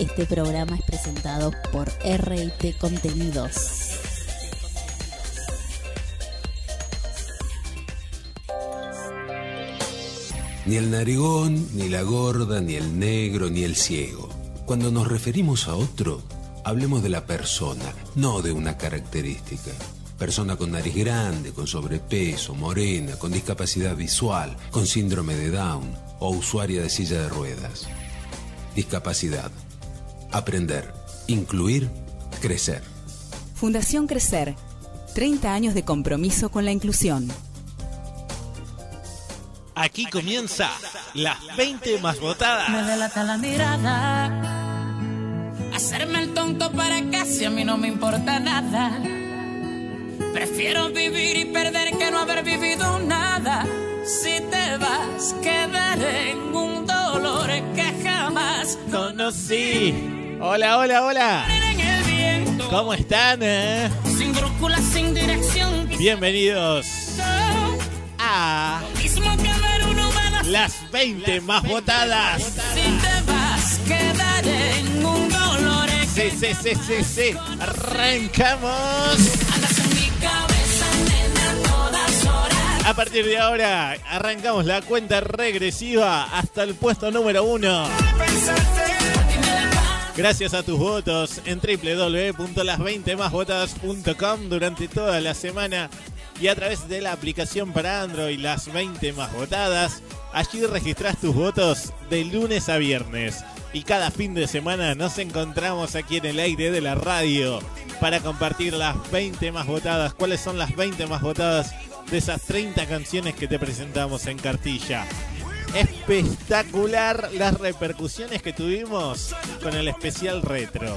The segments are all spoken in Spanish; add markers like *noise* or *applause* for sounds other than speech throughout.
Este programa es presentado por RT Contenidos. Ni el narigón, ni la gorda, ni el negro, ni el ciego. Cuando nos referimos a otro, hablemos de la persona, no de una característica. Persona con nariz grande, con sobrepeso, morena, con discapacidad visual, con síndrome de Down o usuaria de silla de ruedas. Discapacidad. Aprender. Incluir. Crecer. Fundación Crecer. 30 años de compromiso con la inclusión. Aquí comienza las 20 más votadas. Me delata la mirada. Hacerme el tonto para casi a mí no me importa nada. Prefiero vivir y perder que no haber vivido nada. Si te vas, quedaré en un dolor que jamás Conocí. Hola, hola, hola. ¿Cómo están? eh? Sin brújula, sin dirección. Bienvenidos a las 20 más votadas. Si te vas, quedaré en un dolor Sí, sí, sí, sí, sí. Arrancamos. A partir de ahora, arrancamos la cuenta regresiva hasta el puesto número uno. Gracias a tus votos en www.las20másvotadas.com durante toda la semana y a través de la aplicación para Android Las 20 Más Votadas. Allí registras tus votos de lunes a viernes. Y cada fin de semana nos encontramos aquí en el aire de la radio para compartir las 20 más votadas. ¿Cuáles son las 20 más votadas de esas 30 canciones que te presentamos en cartilla? Espectacular las repercusiones que tuvimos con el especial retro.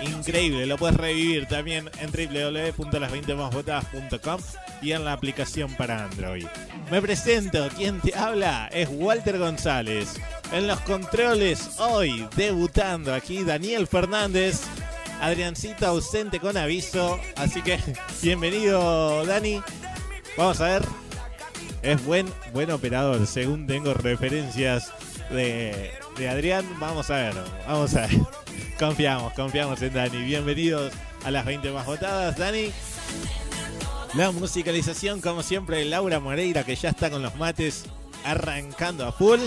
Increíble, lo puedes revivir también en www.las20másvotadas.com y en la aplicación para Android. Me presento, quien te habla es Walter González. En los controles hoy, debutando aquí Daniel Fernández. Adriancito ausente con aviso, así que *laughs* bienvenido Dani. Vamos a ver, es buen, buen operador, según tengo referencias de, de Adrián. Vamos a ver, vamos a ver. *laughs* Confiamos, confiamos en Dani. Bienvenidos a las 20 más votadas, Dani. La musicalización, como siempre, de Laura Moreira, que ya está con los mates arrancando a full.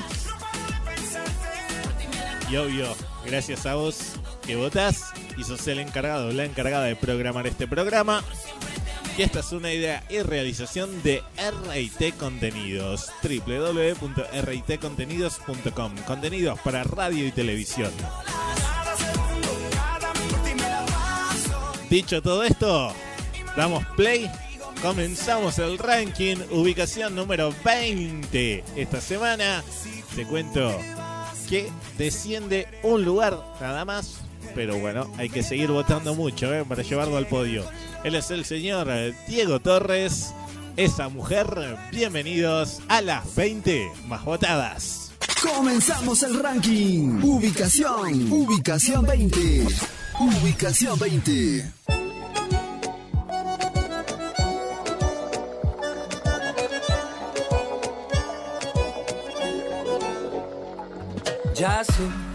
Y obvio, gracias a vos que votás y sos el encargado, la encargada de programar este programa. Y esta es una idea y realización de RIT Contenidos, www.ritcontenidos.com. Contenidos para radio y televisión. Dicho todo esto, damos play, comenzamos el ranking, ubicación número 20. Esta semana te cuento que desciende un lugar nada más, pero bueno, hay que seguir votando mucho ¿eh? para llevarlo al podio. Él es el señor Diego Torres, esa mujer. Bienvenidos a las 20 más votadas. Comenzamos el ranking. Ubicación. Ubicación 20. Ubicación 20. Ya sé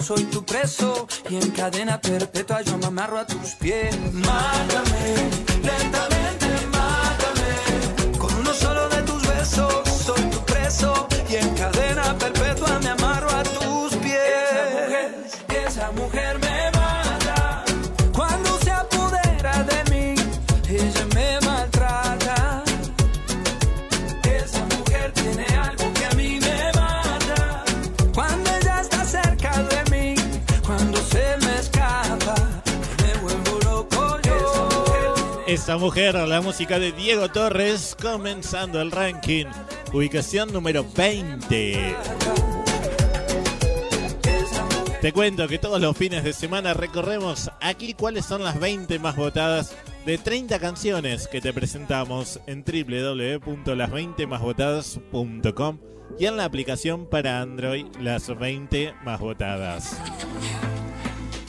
Soy tu preso y en cadena perpetua yo me amarro a tus pies. Mátame, lentamente Esa mujer, la música de Diego Torres, comenzando el ranking. Ubicación número 20. Te cuento que todos los fines de semana recorremos aquí cuáles son las 20 más votadas de 30 canciones que te presentamos en www.las20másvotadas.com y en la aplicación para Android Las 20 más votadas.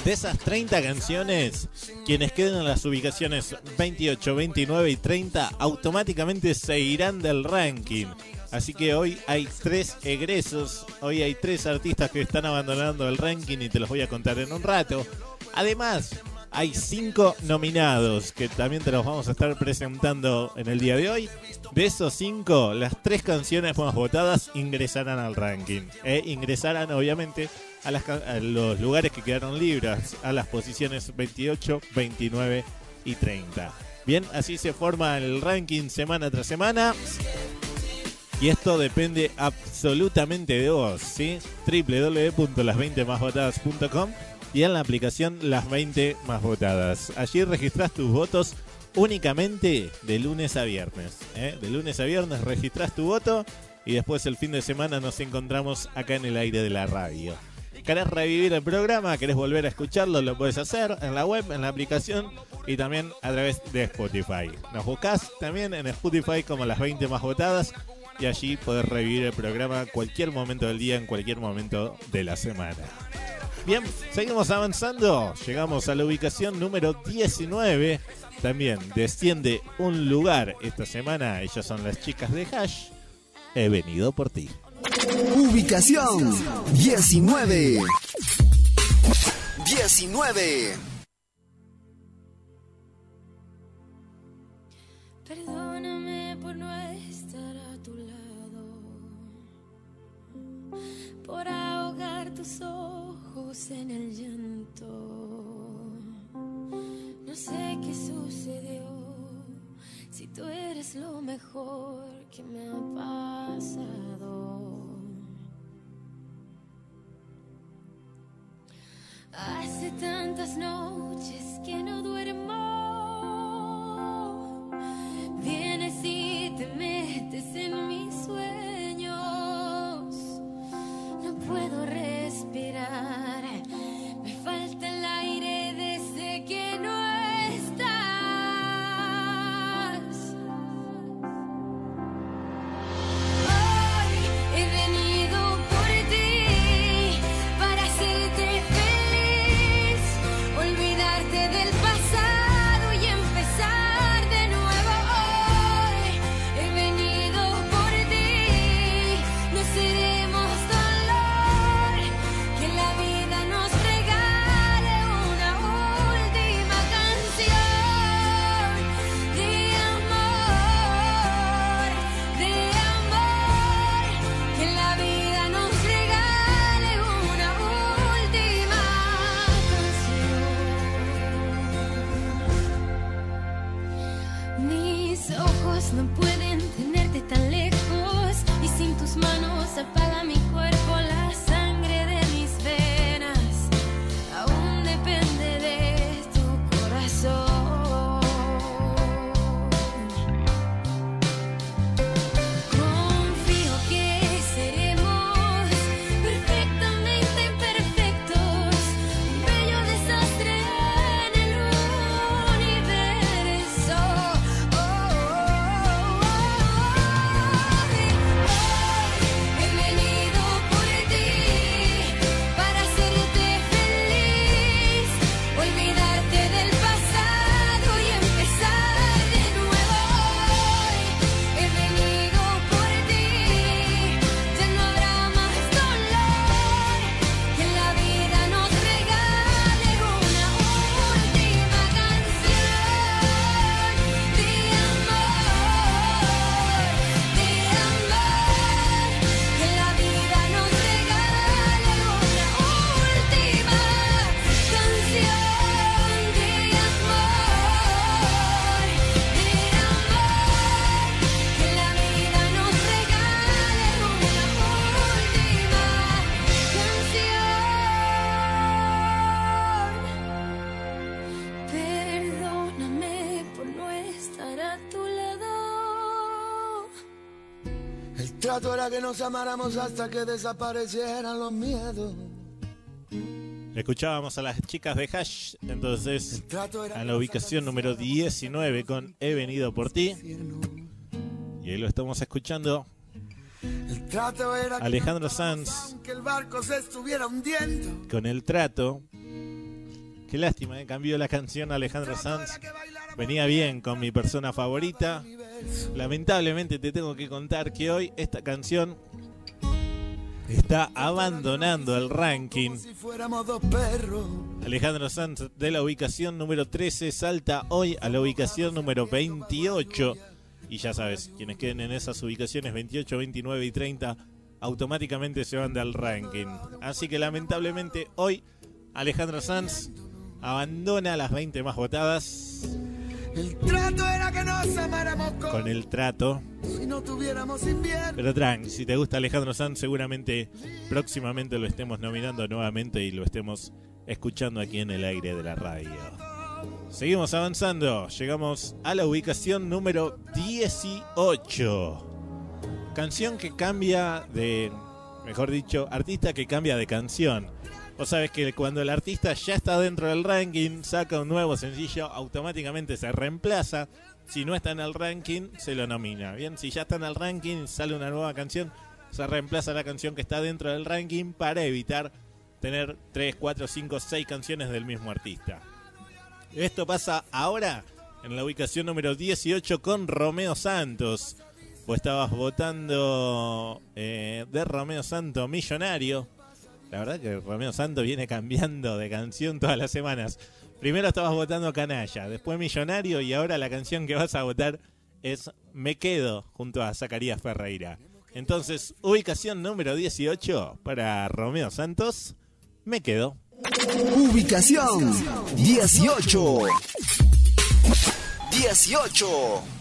De esas 30 canciones, quienes queden en las ubicaciones 28, 29 y 30 automáticamente se irán del ranking. Así que hoy hay tres egresos, hoy hay tres artistas que están abandonando el ranking y te los voy a contar en un rato. Además, hay cinco nominados que también te los vamos a estar presentando en el día de hoy. De esos cinco, las tres canciones más votadas ingresarán al ranking. E ingresarán obviamente a, los lugares que quedaron libres, a las posiciones 28, 29 y 30. Bien, así se forma el ranking semana tras semana. Y esto depende absolutamente de vos, ¿sí? www.las20másvotadas.com y en la aplicación Las 20 Más Votadas. Allí registrás tus votos únicamente de lunes a viernes. ¿eh? De lunes a viernes registrás tu voto y después el fin de semana nos encontramos acá en el aire de la radio. ¿Querés revivir el programa? ¿Querés volver a escucharlo? Lo puedes hacer en la web, en la aplicación y también a través de Spotify. Nos buscás también en Spotify como las 20 más votadas y allí podés revivir el programa cualquier momento del día, en cualquier momento de la semana. Bien, seguimos avanzando. Llegamos a la ubicación número 19. También desciende un lugar esta semana. Ellas son las chicas de Hash. He venido por ti. Ubicación 19. 19. Perdóname por no estar a tu lado, por ahogar tus ojos en el llanto. No sé qué sucedió, si tú eres lo mejor que me ha pasado. Hace tantas noches que no duermo. Vienes y te metes en mis sueños. No puedo respirar. Trato era que nos amáramos hasta que desaparecieran los miedos. Escuchábamos a las chicas de Hash, entonces a la ubicación número 19 con He venido por ti. Y ahí lo estamos escuchando. Alejandro Sanz con el trato. Qué lástima, ¿eh? cambió la canción Alejandro Sanz. Venía bien con mi persona favorita. Lamentablemente te tengo que contar que hoy esta canción está abandonando el ranking. Alejandro Sanz de la ubicación número 13 salta hoy a la ubicación número 28. Y ya sabes, quienes queden en esas ubicaciones 28, 29 y 30 automáticamente se van del ranking. Así que lamentablemente hoy Alejandro Sanz abandona las 20 más votadas. El trato era que nos amáramos con el trato. Si no tuviéramos invierno. Pero tranqui, si te gusta Alejandro Sanz, seguramente próximamente lo estemos nominando nuevamente y lo estemos escuchando aquí en el aire de la radio. Seguimos avanzando, llegamos a la ubicación número 18. Canción que cambia de, mejor dicho, artista que cambia de canción. Vos sabés que cuando el artista ya está dentro del ranking, saca un nuevo sencillo, automáticamente se reemplaza. Si no está en el ranking, se lo nomina. Bien, si ya está en el ranking, sale una nueva canción, se reemplaza la canción que está dentro del ranking para evitar tener 3, 4, 5, 6 canciones del mismo artista. Esto pasa ahora en la ubicación número 18 con Romeo Santos. Vos estabas votando eh, de Romeo Santos Millonario. La verdad que Romeo Santos viene cambiando de canción todas las semanas. Primero estabas votando Canalla, después Millonario y ahora la canción que vas a votar es Me Quedo junto a Zacarías Ferreira. Entonces, ubicación número 18 para Romeo Santos, Me Quedo. Ubicación 18. 18.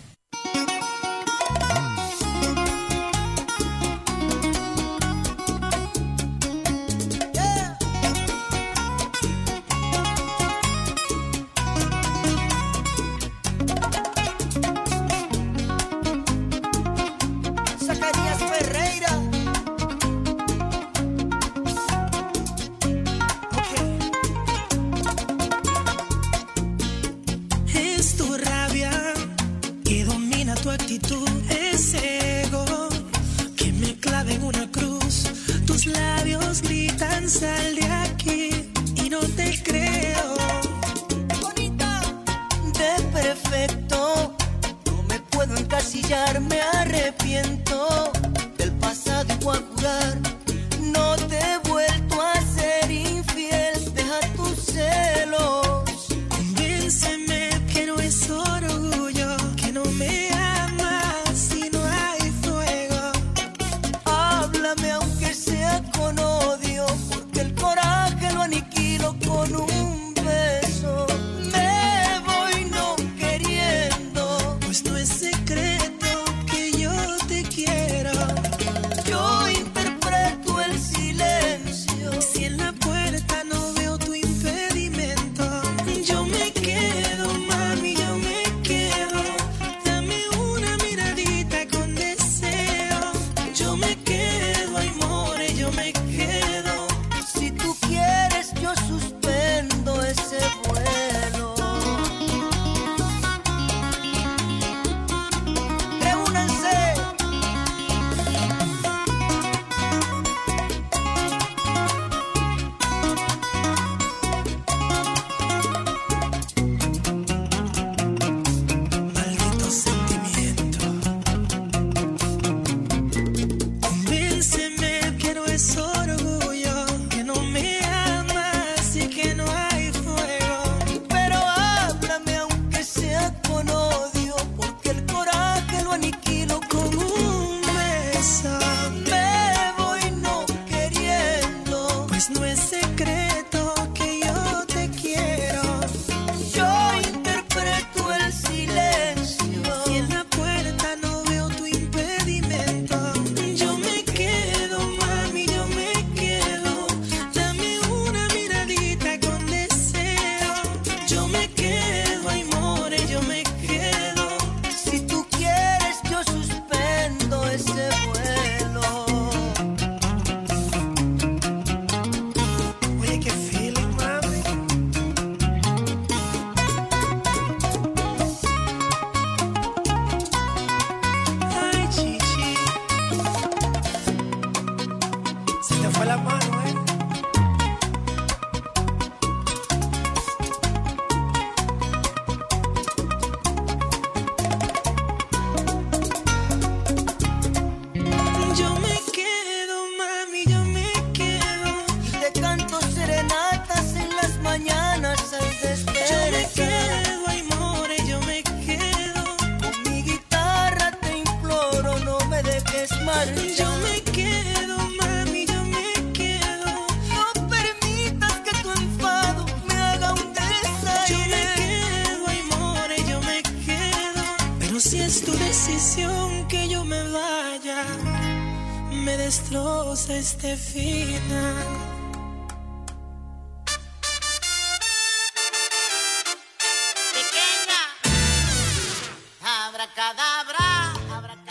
este final.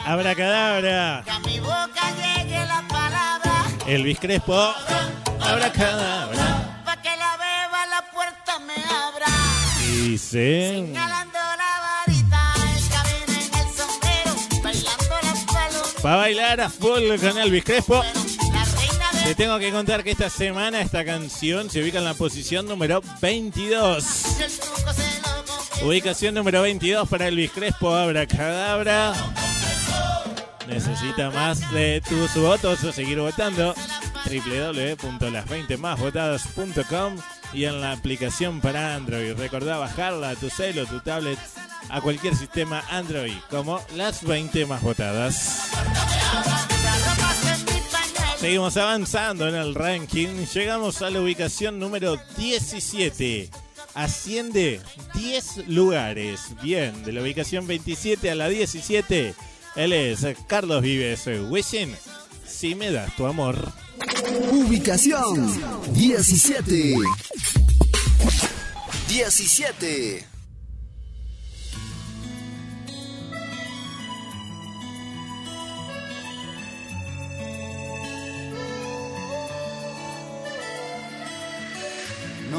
Abracadabra. Que a mi boca llegue la palabra. Elvis Crespo. Abracadabra. Pa' que la beba la puerta me abra. Dice. Señalando la varita, el cabello en el sombrero. Bailando las palomas. Pa' bailar a full con Elvis Crespo. Pero le tengo que contar que esta semana esta canción se ubica en la posición número 22. Ubicación número 22 para Elvis Crespo, Abracadabra. Necesita más de tus votos o seguir votando. www.las20másvotadas.com y en la aplicación para Android. Recordá bajarla a tu celo, tu tablet, a cualquier sistema Android, como las 20 más votadas. Seguimos avanzando en el ranking. Llegamos a la ubicación número 17. Asciende 10 lugares. Bien, de la ubicación 27 a la 17. Él es Carlos Vives. Wishing, si me das tu amor. Ubicación 17. 17.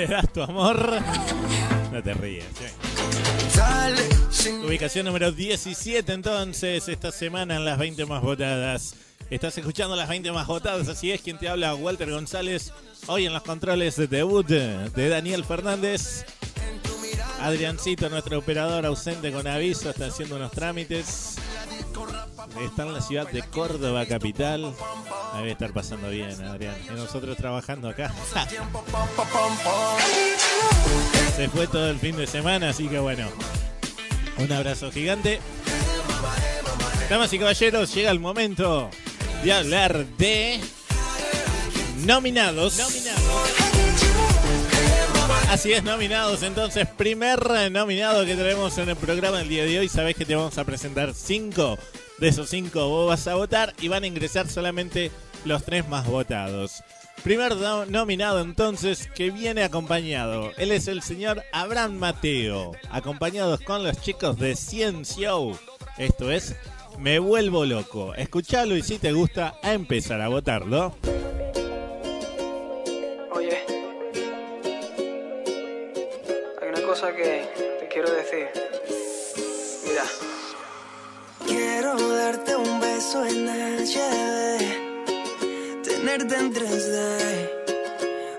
Me das tu amor. No te ríes. Ubicación número 17 entonces, esta semana en las 20 más votadas. Estás escuchando las 20 más votadas, así es quien te habla Walter González. Hoy en los controles de debut de Daniel Fernández. Adriancito, nuestro operador ausente con aviso, está haciendo unos trámites. Está en la ciudad de Córdoba, capital. Debe estar pasando bien, Adrián. Y nosotros trabajando acá. *laughs* Se fue todo el fin de semana, así que bueno. Un abrazo gigante. Damas y caballeros, llega el momento de hablar de nominados. Así es, nominados. Entonces, primer nominado que tenemos en el programa el día de hoy. Sabés que te vamos a presentar cinco. De esos cinco vos vas a votar y van a ingresar solamente los tres más votados. Primer no- nominado entonces que viene acompañado. Él es el señor Abraham Mateo, acompañados con los chicos de Cien Show. Esto es Me vuelvo loco. Escuchalo y si te gusta, a empezar a votarlo. Oye, cosa que te quiero decir. Mira. Quiero darte un beso en HD, tenerte en 3D,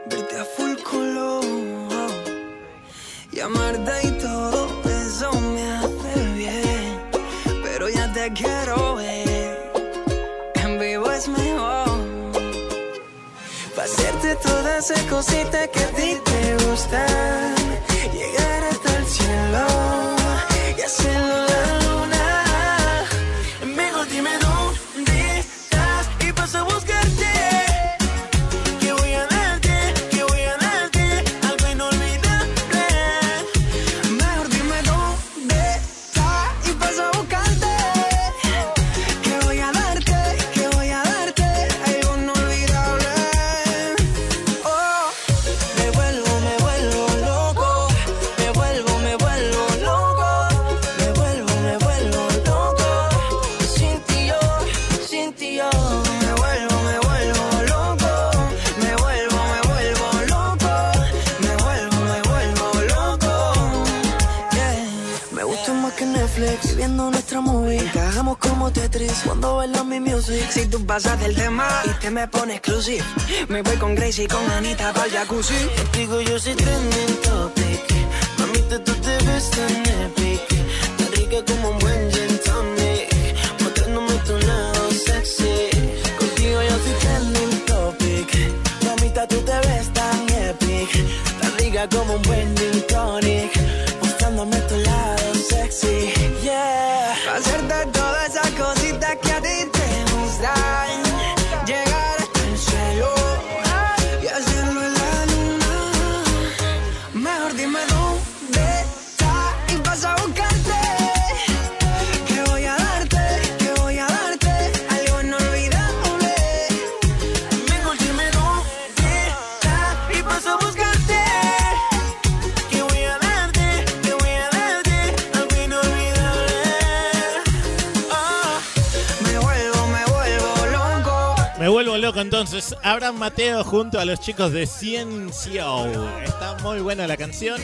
verte a full color, y amarte y todo eso me hace bien. Pero ya te quiero ver, en vivo es mejor. Pa' hacerte todas esas cositas que a ti te gustan, llegar hasta el cielo. Y hacerlo Tetris cuando bailas mi music. Si tú pasas del tema y te me pones exclusive, me voy con Gracie y con Anita para jacuzzi. Contigo yo soy trending topic. Mamita, tú te ves tan epic. Tan rica como un buen gin tonic. Mostrándome tu lado sexy. Contigo yo soy trending topic. Mamita, tú te ves tan epic. Tan rica como un buen gin entonces. Abraham Mateo junto a los chicos de Ciencio. Está muy buena la canción.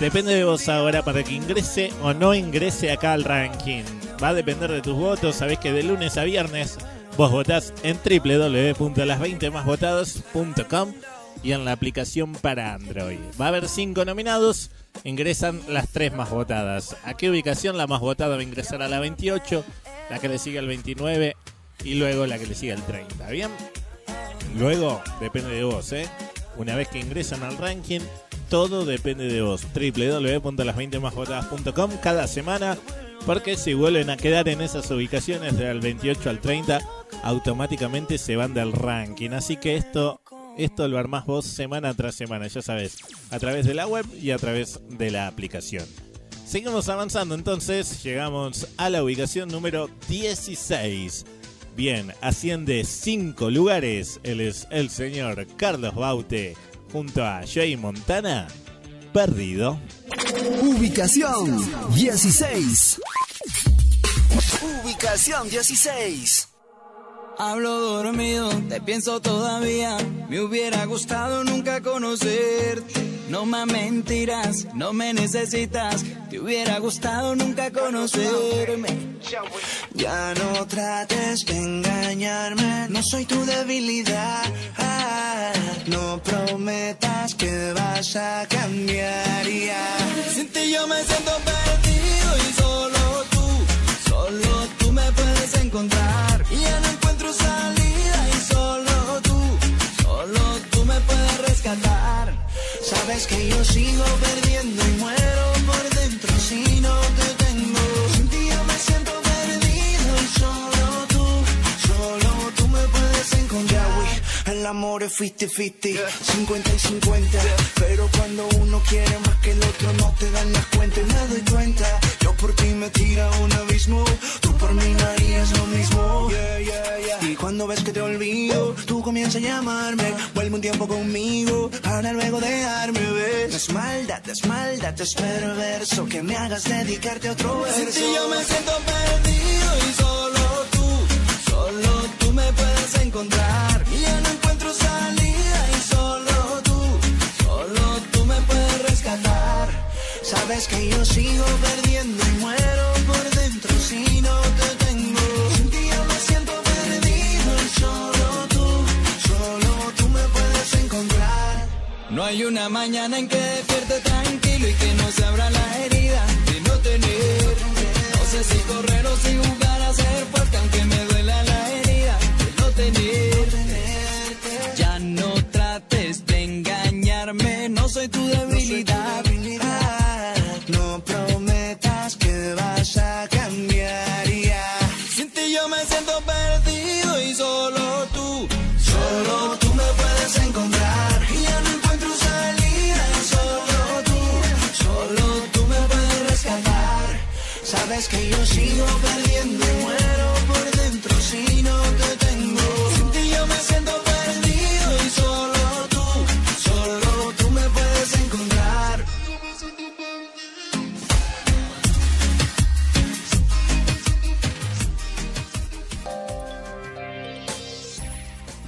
Depende de vos ahora para que ingrese o no ingrese acá al ranking. Va a depender de tus votos. Sabés que de lunes a viernes vos votás en www.las20másvotados.com y en la aplicación para Android. Va a haber cinco nominados. Ingresan las tres más votadas. ¿A qué ubicación? La más votada va a ingresar a la 28, la que le sigue al 29 y luego la que le sigue al 30. ¿Bien? Luego depende de vos, ¿eh? Una vez que ingresan al ranking, todo depende de vos. www.las20másvotadas.com cada semana, porque si vuelven a quedar en esas ubicaciones del 28 al 30, automáticamente se van del ranking. Así que esto, esto lo armás vos semana tras semana, ya sabes, a través de la web y a través de la aplicación. Seguimos avanzando entonces, llegamos a la ubicación número 16. Bien, asciende 5 lugares. Él es el señor Carlos Baute junto a Jay Montana. Perdido. Ubicación 16. Ubicación 16. Hablo dormido, te pienso todavía. Me hubiera gustado nunca conocerte. No más mentiras, no me necesitas. Te hubiera gustado nunca conocerme. Ya no trates de engañarme, no soy tu debilidad. No prometas que vas a cambiar ya. Sin ti yo me siento perdido y solo tú, solo tú me puedes encontrar. Y ya no encuentro salida y solo tú, solo tú me puedes rescatar. Sabes que yo sigo perdiendo y muero por dentro si no te tengo. Sin ti yo me siento perdido y solo tú, solo tú me puedes encontrar. El amor es 50-50, 50 y 50. Pero cuando uno quiere más que el otro, no te dan las cuentas y me doy cuenta. Por ti me tira a un abismo, tú por mí no harías lo mismo. Y cuando ves que te olvido, tú comienzas a llamarme. Vuelve un tiempo conmigo, para luego dejarme ver. No es maldad, es maldad, es perverso que me hagas dedicarte a otro verso. Sin ti yo me siento perdido y solo tú, solo tú me puedes encontrar. Y ya no encuentro salida Sabes que yo sigo perdiendo y muero por dentro si no te tengo. Sin ti yo me siento perdido y solo tú, solo tú me puedes encontrar. No hay una mañana en que despierte tranquilo y que no se abra la herida de no tener. No sé si correr o si jugar a ser fuerte, aunque me duela la herida de no tener. Ya no trates de engañarme, no soy tu debilidad.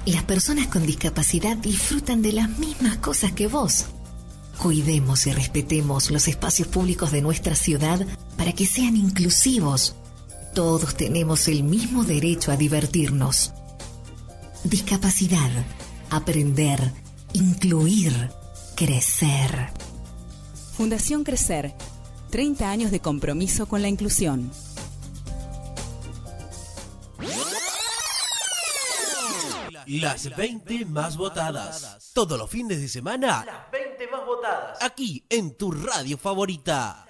Las personas con discapacidad disfrutan de las mismas cosas que vos. Cuidemos y respetemos los espacios públicos de nuestra ciudad para que sean inclusivos. Todos tenemos el mismo derecho a divertirnos. Discapacidad, aprender, incluir, crecer. Fundación Crecer. 30 años de compromiso con la inclusión. Las 20 más votadas. Todos los fines de semana. Las 20 más votadas. Aquí en tu radio favorita.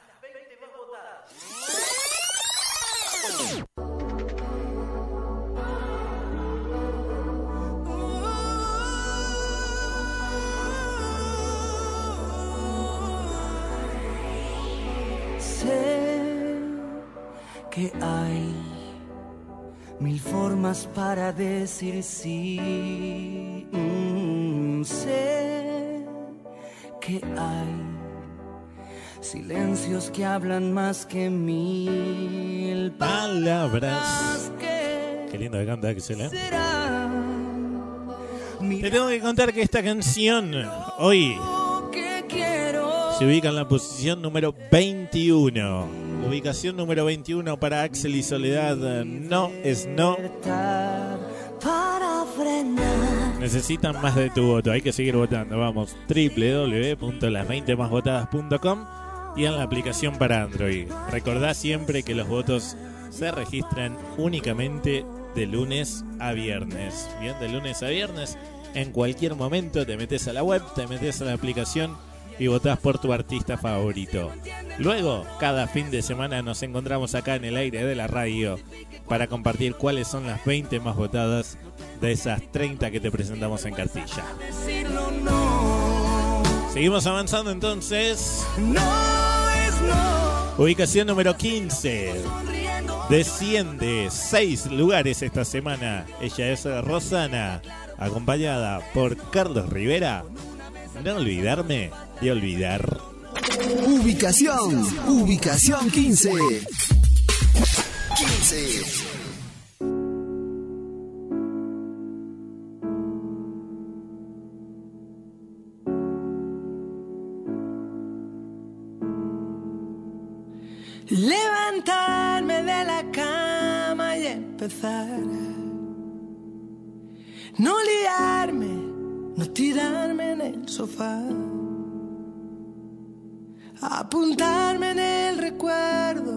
Sé que hay mil formas para decir sí. Mm, sé que hay silencios que hablan más que mil Palabras. que Qué lindo que canta Axel, ¿eh? Te tengo que contar que esta canción hoy se ubica en la posición número 21. Ubicación número 21 para Axel y Soledad. No es no. Necesitan más de tu voto. Hay que seguir votando. Vamos, www.las20másvotadas.com y en la aplicación para Android. Recordá siempre que los votos se registran únicamente de lunes a viernes. Bien, de lunes a viernes. En cualquier momento te metes a la web, te metes a la aplicación y votás por tu artista favorito. Luego, cada fin de semana nos encontramos acá en el aire de la radio para compartir cuáles son las 20 más votadas de esas 30 que te presentamos en cartilla. Seguimos avanzando entonces. Ubicación número 15. Desciende 6 lugares esta semana. Ella es Rosana, acompañada por Carlos Rivera. No olvidarme de olvidar. Ubicación, ubicación 15. 15. Levantarme de la cama y empezar. No liarme, no tirarme en el sofá. Apuntarme en el recuerdo,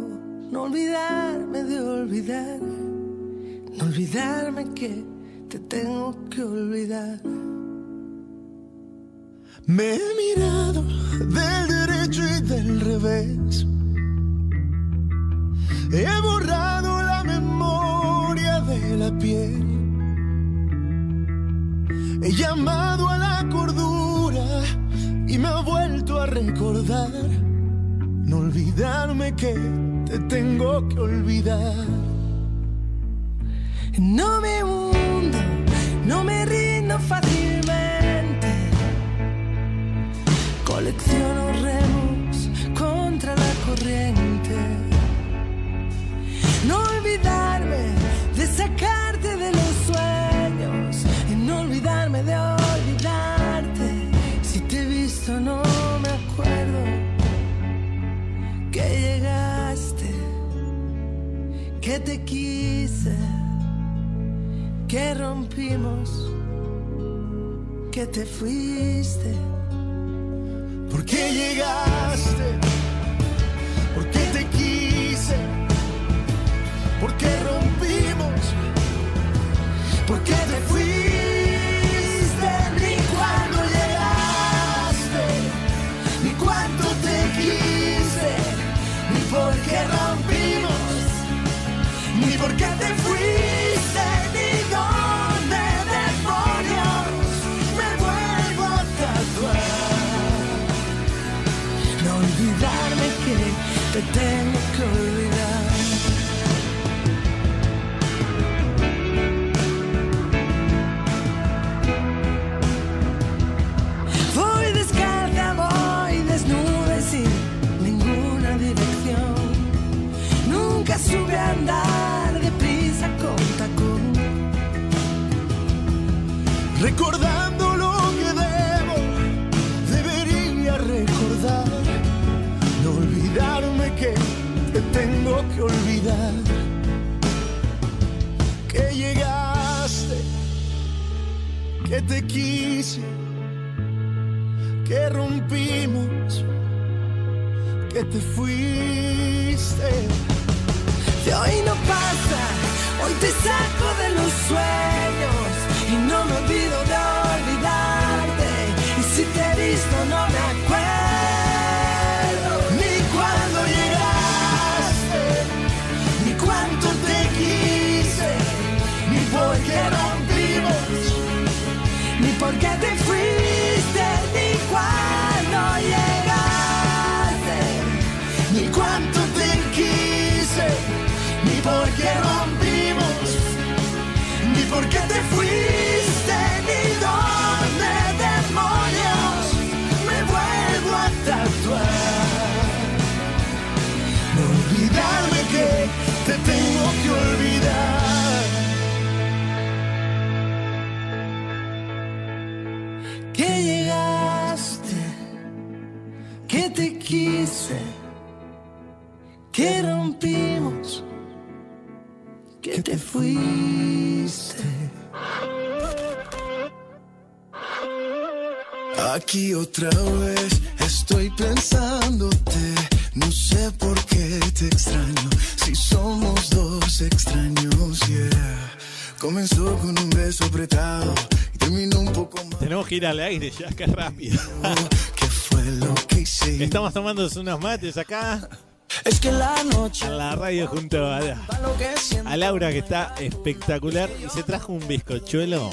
no olvidarme de olvidar. No olvidarme que te tengo que olvidar. Me he mirado del derecho y del revés. He borrado la memoria de la piel. He llamado a la cordura y me ha vuelto a recordar. No olvidarme que te tengo que olvidar. No me hundo, no me rindo fácilmente. Colecciono remos contra la corriente. No olvidarme que te quise, que rompimos, que te fuiste. ¿Por qué llegaste? ¿Por qué te quise? ¿Por qué rompimos? ¿Por qué te tengo que olvidar. Voy descalza, voy desnuda sin ninguna dirección. Nunca sube a andar deprisa con tacón. Recordando tengo que olvidar. Que llegaste, que te quise, que rompimos, que te fuiste. De hoy no pasa, hoy te saco de los sueños y no me olvido de olvidarte. Y si te he visto no Aquí otra vez estoy pensándote, no sé por qué te extraño, si somos dos extraños, yeah. Comenzó con un beso apretado y terminó un poco más. Tenemos que ir al aire ya, que rápido. *laughs* ¿Qué fue lo que hice? Estamos tomando unos mates acá. Es que la noche En la radio junto a, lo que siento a Laura, que está espectacular. Y se trajo un bizcochuelo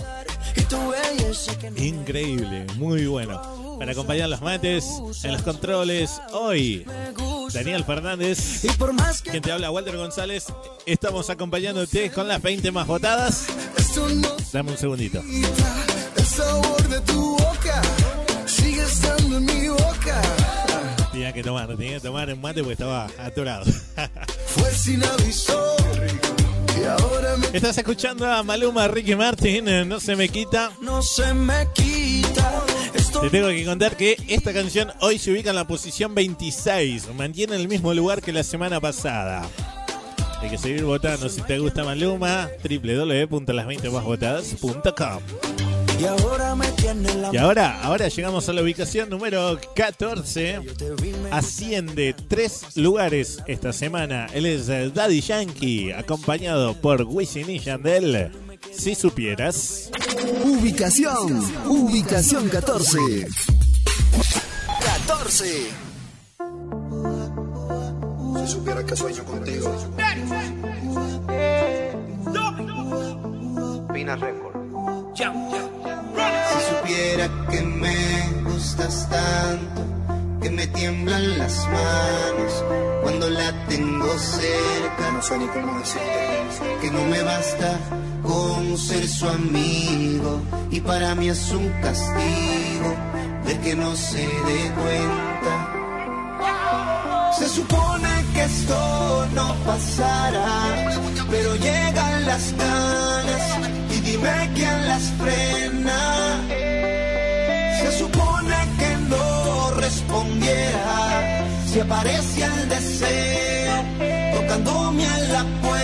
que increíble, muy bueno. Para acompañar los mates en los controles hoy. Daniel Fernández. Y por más Quien te habla, Walter González. Estamos acompañándote con las 20 más votadas. Dame un segundito. Tenía que tomar, tenía que tomar el mate porque estaba atorado. Fue sin aviso. Y ahora me Estás escuchando a Maluma, Ricky Martin, eh, no se me quita. no se me quita. Esto Te tengo que contar que esta canción hoy se ubica en la posición 26, mantiene el mismo lugar que la semana pasada. Hay que seguir votando si te gusta Maluma, www.las20másvotadas.com. y ahora me tiene la Y ahora, ahora llegamos a la ubicación número 14. Asciende tres lugares esta semana. Él es Daddy Yankee, acompañado por Wisin y Yandel. Si supieras. Ubicación, ubicación 14. 14. Si supiera que sueño contigo. Pina Record. Si supiera que me gustas tanto, que me tiemblan las manos cuando la tengo cerca. No sé ni cómo decirte. Que no me basta con ser su amigo y para mí es un castigo ver que no se dé cuenta. Se supone que esto no pasará, pero llegan las ganas dime quién las frena. Se supone que no respondiera si aparece el deseo tocándome a la puerta.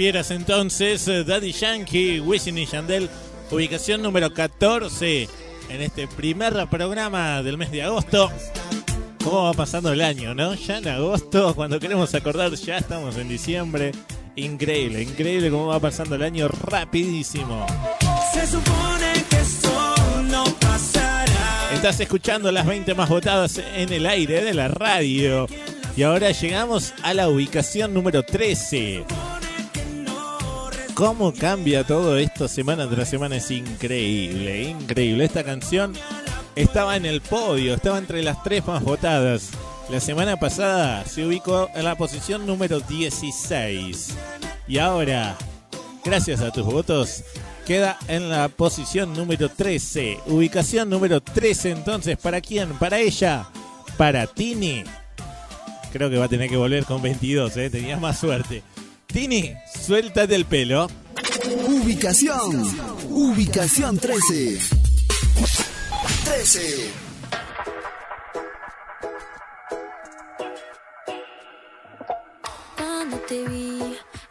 Entonces, eh, Daddy Yankee, Wisin y Yandel, ubicación número 14 en este primer programa del mes de agosto. ¿Cómo va pasando el año, no? Ya en agosto, cuando queremos acordar, ya estamos en diciembre. Increíble, increíble cómo va pasando el año rapidísimo. Se supone que esto no pasará. Estás escuchando las 20 más votadas en el aire de la radio. Y ahora llegamos a la ubicación número 13. Cómo cambia todo esto semana tras semana es increíble, increíble. Esta canción estaba en el podio, estaba entre las tres más votadas. La semana pasada se ubicó en la posición número 16. Y ahora, gracias a tus votos, queda en la posición número 13. Ubicación número 13 entonces, ¿para quién? ¿Para ella? ¿Para Tini? Creo que va a tener que volver con 22, ¿eh? Tenías más suerte. Tini, suéltate el pelo. Ubicación, ubicación 13. 13.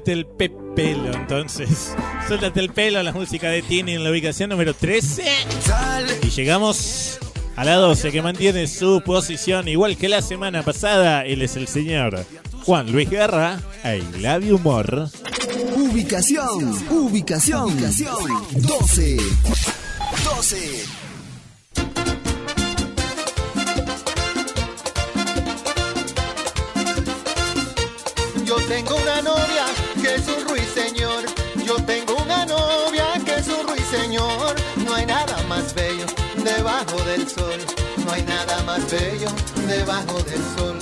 Suéltate el pepelo, entonces. Suéltate el pelo, la música de Tini en la ubicación número 13. Y llegamos a la 12, que mantiene su posición igual que la semana pasada. Él es el señor Juan Luis Guerra, I Love You More. Ubicación, ubicación, ubicación 12. 12. Yo tengo una novia que es un ruiseñor. Yo tengo una novia que es un ruiseñor. No hay nada más bello debajo del sol. No hay nada más bello debajo del sol.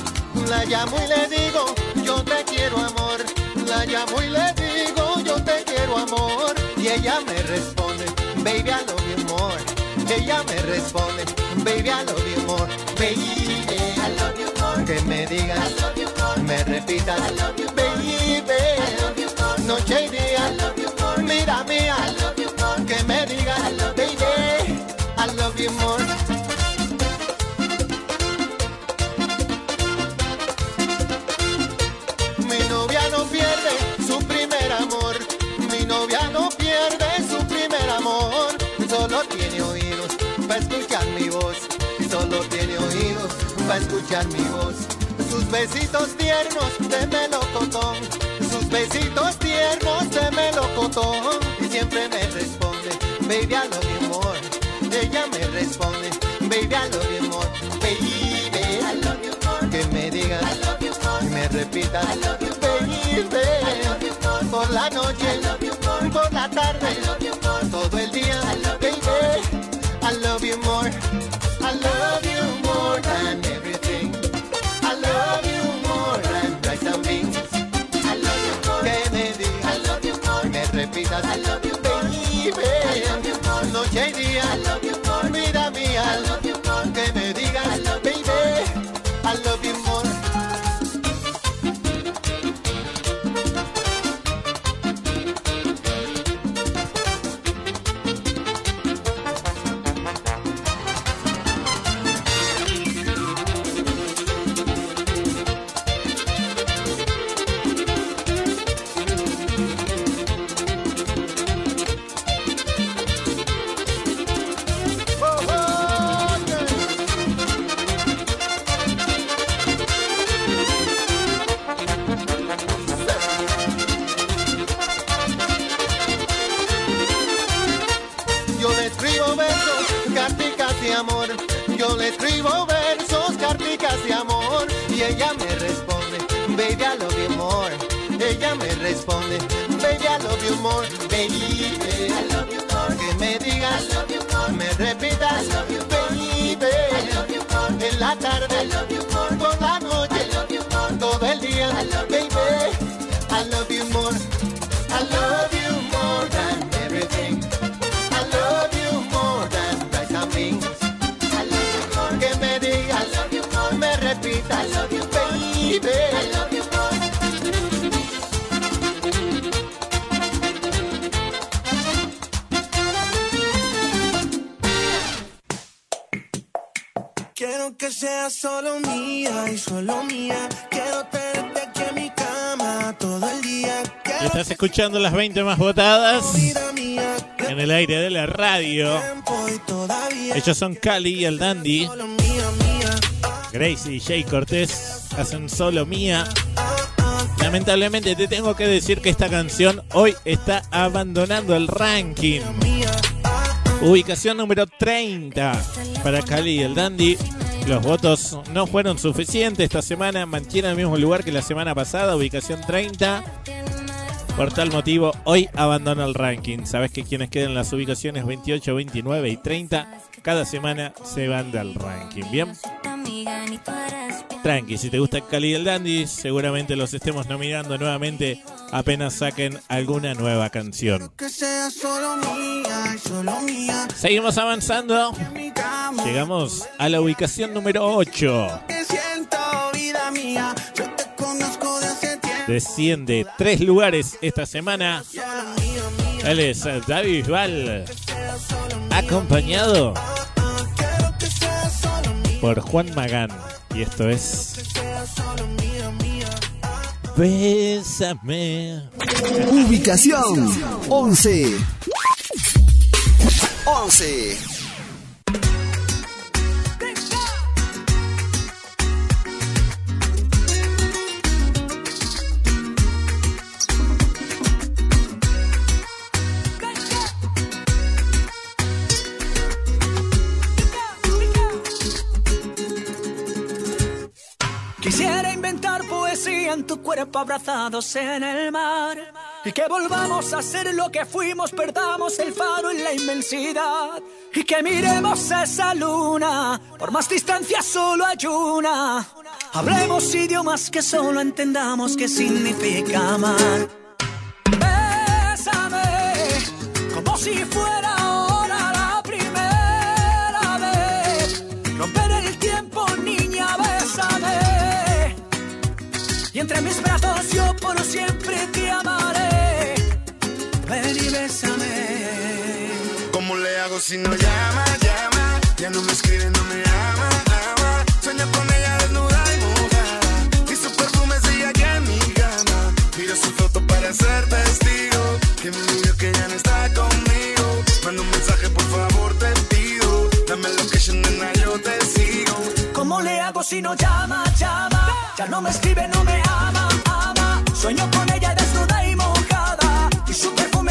La llamo y le digo, yo te quiero amor. La llamo y le digo, yo te quiero amor. Y ella me responde, baby, I love you more. Ella me responde, baby, I love you more. Baby, I love you more. Que me diga, I love you more. Me repita, I love you baby. I love you more. Noche y día, I love you more. Mira mía. Que me diga, I love baby, I love you more. Mi novia no pierde su primer amor. Mi novia no pierde su primer amor. Solo tiene oídos para escuchar mi voz. Solo tiene oídos para escuchar mi voz. Sus besitos tiernos de melocotón. Sus besitos tiernos de melocotón. Y siempre me responde, baby, I love you more. Ella me responde, baby, I love you more. Baby, I love you more. Que me diga, I love you more. Y me repita, I love you baby. I love you more. Por la noche, I love you more. Por la tarde, I love you more. Todo el día, I love you baby. I love you more. Escuchando las 20 más votadas en el aire de la radio. Ellos son Cali y el Dandy. Gracie y Jay Cortés hacen solo mía. Lamentablemente te tengo que decir que esta canción hoy está abandonando el ranking. Ubicación número 30 para Cali y el Dandy. Los votos no fueron suficientes esta semana, mantiene el mismo lugar que la semana pasada, ubicación 30. Por tal motivo, hoy abandona el ranking. Sabes que quienes quedan en las ubicaciones 28, 29 y 30, cada semana se van del ranking. Bien, tranqui, si te gusta Cali y el Dandy, seguramente los estemos nominando nuevamente apenas saquen alguna nueva canción. Seguimos avanzando. Llegamos a la ubicación número 8. Desciende tres lugares esta semana. Él es David Bisbal, acompañado por Juan Magán. Y esto es Bésame. Ubicación 11. 11. Abrazados en el mar. Y que volvamos a ser lo que fuimos, perdamos el faro en la inmensidad. Y que miremos esa luna, por más distancia solo hay una. Hablemos idiomas que solo entendamos qué significa amar. Bésame, como si fuera ahora la primera vez. Romper el tiempo, niña, bésame. Y entre mis por siempre te amaré. Ven y bésame. ¿Cómo le hago si no llama, llama? Ya no me escribe, no me ama, ama. Sueño con ella desnuda y mojada. Y su perfume sigue aquí en mi cama. Miro su foto para ser testigo. Que dijo que ya no está conmigo. Manda un mensaje, por favor, te pido. Dame location, nena, yo te sigo. ¿Cómo le hago si no llama, llama? Ya no me escribe, no me ama.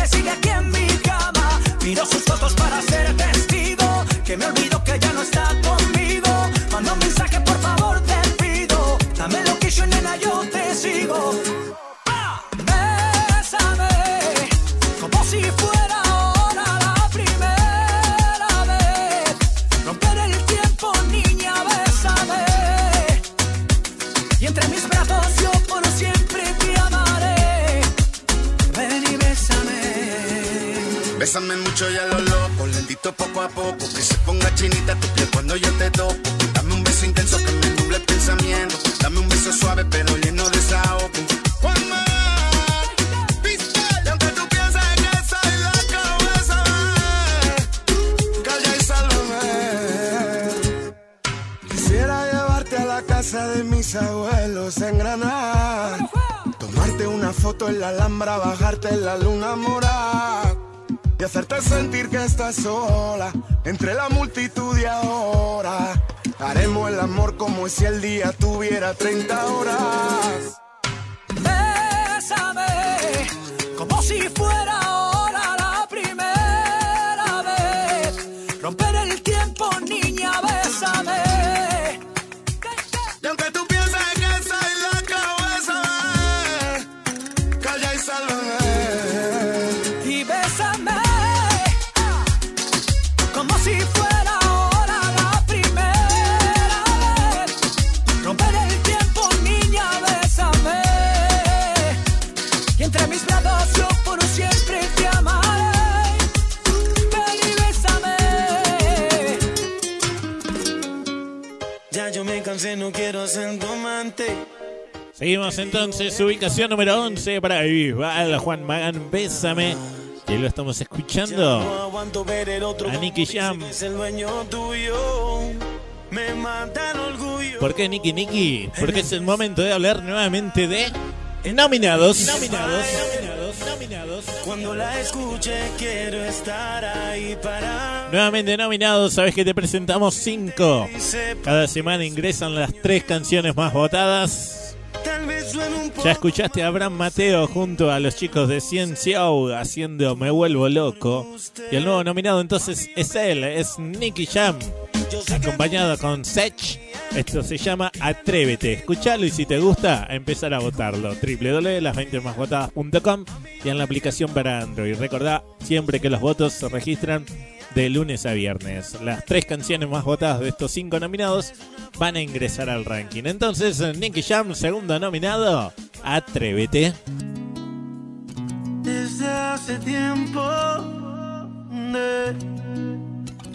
Sigue aquí en mi cama. Miro sus fotos para ser testigo. Que me olvido Bésame mucho y a lo loco, lentito poco a poco, que se ponga chinita tu piel cuando yo te toco. Dame un beso intenso que me nuble el pensamiento, dame un beso suave pero lleno de la casa de mis abuelos en Granada, tomarte una foto en la Alhambra, bajarte en la luna morada y hacerte sentir que estás sola entre la multitud y ahora. Haremos el amor como si el día tuviera 30 horas. Bésame, como si fuera no quiero ser tu amante. Seguimos entonces, ubicación número 11 para Bisbal, Juan Magán, Bésame. Que lo estamos escuchando. A Nicky Jam. ¿Por qué Nicky Nicky? Porque es el momento de hablar nuevamente de nominados. Nominados, nominados. Cuando la escuche quiero estar ahí para Nuevamente nominados, sabes que te presentamos cinco. Cada semana ingresan las tres canciones más votadas. Ya escuchaste a Abraham Mateo junto a los chicos de Cienciao haciendo Me Vuelvo Loco. Y el nuevo nominado entonces es él, es Nicky Jam, acompañado con Sech. Esto se llama Atrévete. Escuchalo y si te gusta, empezar a votarlo. www.las20másvotadas.com y en la aplicación para Android. Recordá siempre que los votos se registran de lunes a viernes. Las tres canciones más votadas de estos cinco nominados van a ingresar al ranking. Entonces, Nicky Jam, segundo nominado, Atrévete. Desde hace tiempo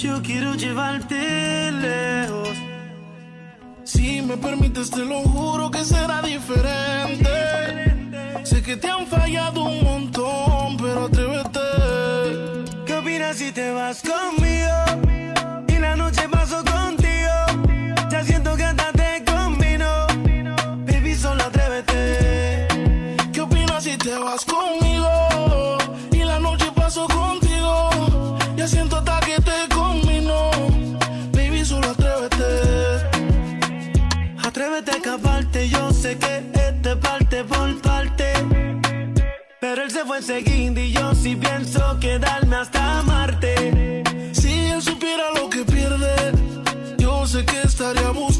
yo quiero llevarte lejos. Si me permites, te lo juro que será diferente. Sé que te han fallado un montón, pero atrévete. ¿Qué opinas si te vas conmigo? Y la noche paso contigo. Pero él se fue enseguida y yo sí pienso quedarme hasta Marte. Si él supiera lo que pierde, yo sé que estaría buscándote.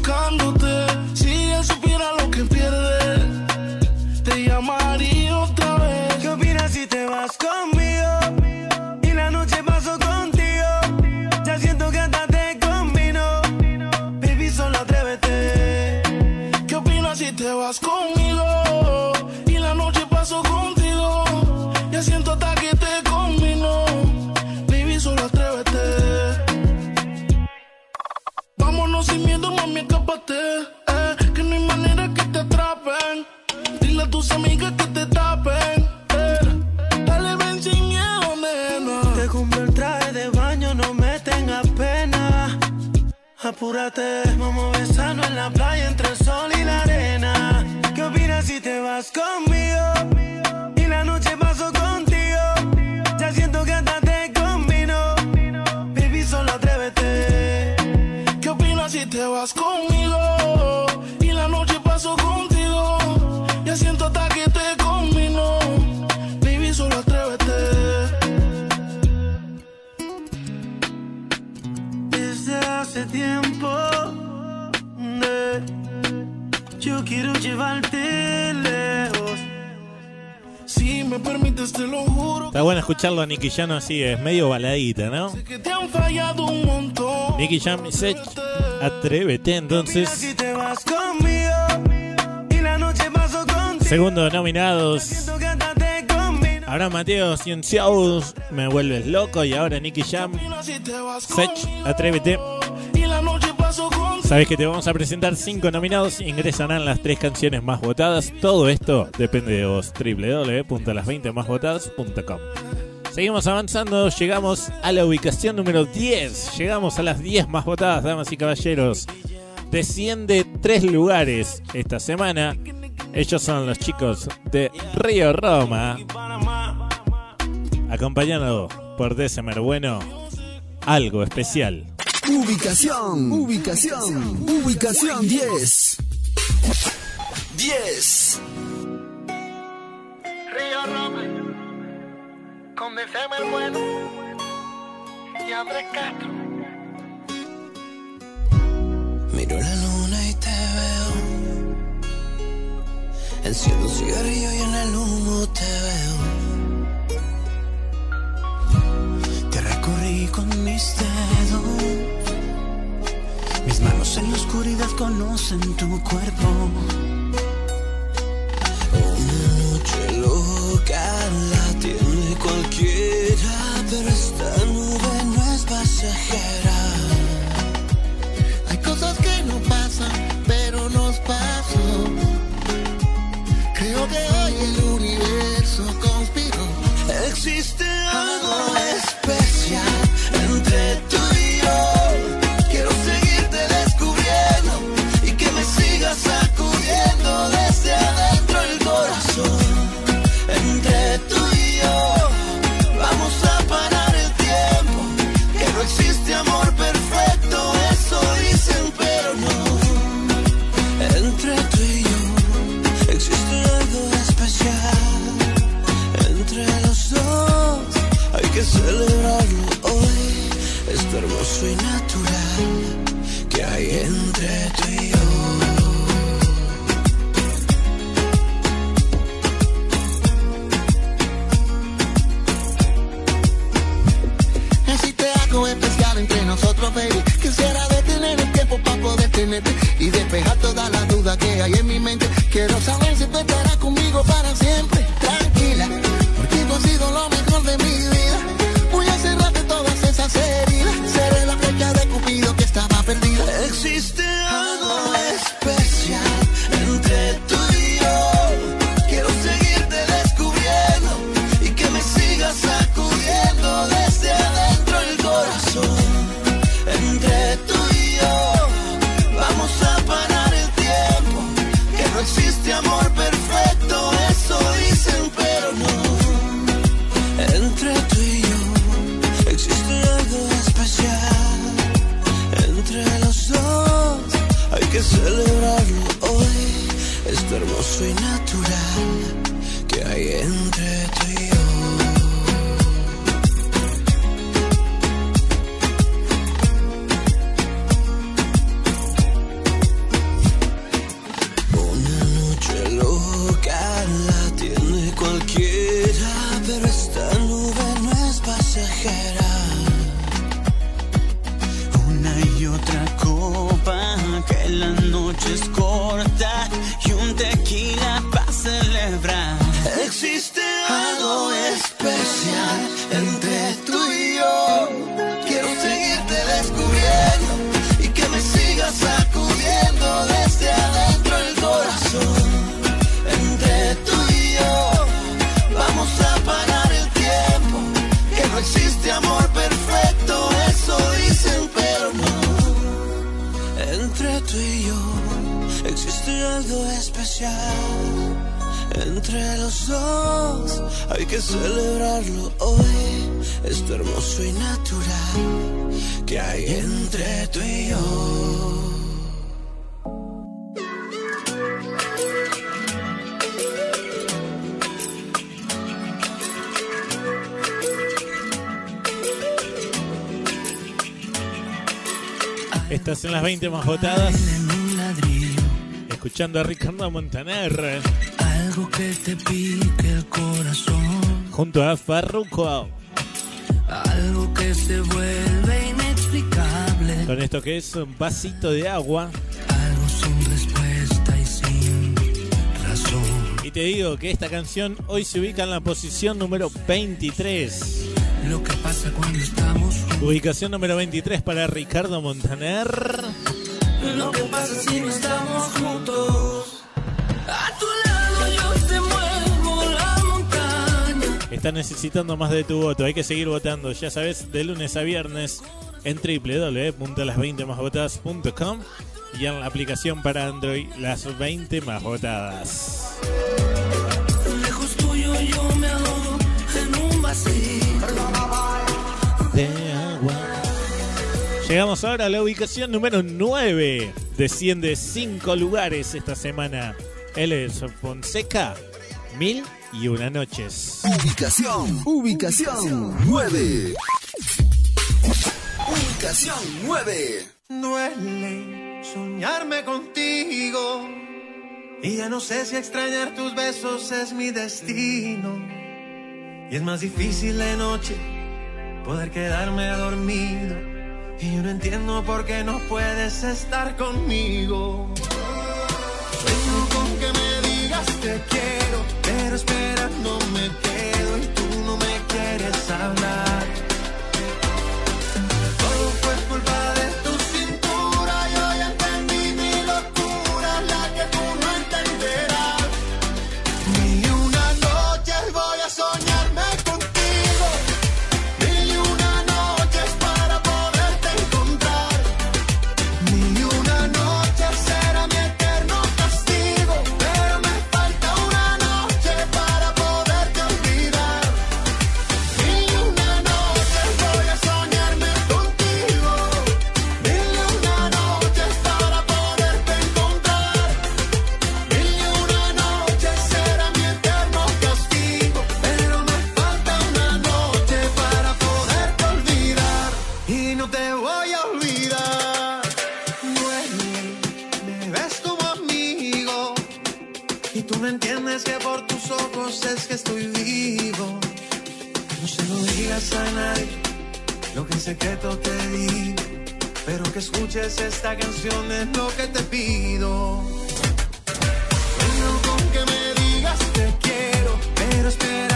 Apúrate, vamos a besarnos en la playa entre el sol y la arena. ¿Qué opinas si te vas conmigo? Quiero llevarte lejos. Si me permites, te lo juro Está bueno escucharlo a Nicky Jam así, es medio baladita, ¿no? que te han fallado un montón. Nicky Jam y Sech, Atrévete entonces. Te vas conmigo y la noche paso. Segundo nominados. Ahora Mateo Cienciaus, Me Vuelves Loco. Y ahora Nicky Jam, Sech, Atrévete. Sabes que te vamos a presentar cinco nominados. Ingresarán las tres canciones más votadas. Todo esto depende de vos. www.las20másvotadas.com. Seguimos avanzando. Llegamos a la ubicación número 10. Llegamos a las 10 más votadas, damas y caballeros. Desciende tres lugares esta semana. Ellos son los chicos de Río Roma. Acompañado por December Bueno. Algo especial. Ubicación, ubicación, ubicación 10. 10. Río Roma, con el bueno y Andrés Castro. Miro la luna y te veo. Enciendo un cigarrillo y en el humo te veo. Te recorrí con mis dedos. Mis manos en la oscuridad conocen tu cuerpo. Una Noche loca la tiene cualquiera, pero esta nube no es pasajera. Hay cosas que no pasan, pero nos pasan. Creo que hoy el universo conspiró. Existe algo especial entre celebrarlo hoy. Esto hermoso y natural que hay entre tú y yo. Existe algo especial entre nosotros, baby. Quisiera detener el tiempo para poder tenerte y despejar todas las dudas que hay en mi mente. Quiero saber si tú estarás conmigo para siempre. Perdida. Existe algo especial. Entre los dos hay que celebrarlo hoy. Esto hermoso y natural que hay entre tú y yo. Estás en las 20 más votadas. Escuchando a Ricardo Montaner. Algo que te pique el corazón. Junto a Farruko. Algo que se vuelve inexplicable. Con esto que es un vasito de agua. Algo sin respuesta y sin razón. Y te digo que esta canción hoy se ubica en la posición número 23. Lo que pasa cuando estamos Ubicación número 23 para Ricardo Montaner. Lo que pasa si no estamos juntos. A tu lado yo te muevo la montaña. Está necesitando más de tu voto. Hay que seguir votando. Ya sabes, de lunes a viernes en www.las20másvotadas.com y en la aplicación para Android Las 20 más votadas. Lejos tuyo yo me ahogo en un vacío. Llegamos ahora a la ubicación número 9. Desciende 5 lugares esta semana. Él es Fonseca. Mil y una noches. Ubicación, ubicación 9. Ubicación 9. Duele soñarme contigo. Y ya no sé si extrañar tus besos es mi destino. Y es más difícil de noche poder quedarme dormido. Y yo no entiendo por qué no puedes estar conmigo. Sueño con que me digas te quiero, pero espera, no me quedo y tú no me quieres hablar. Ojos es que estoy vivo. No se lo digas a nadie, lo que en secreto te digo. Pero que escuches esta canción es lo que te pido. Sueño con que me digas te quiero, pero esperando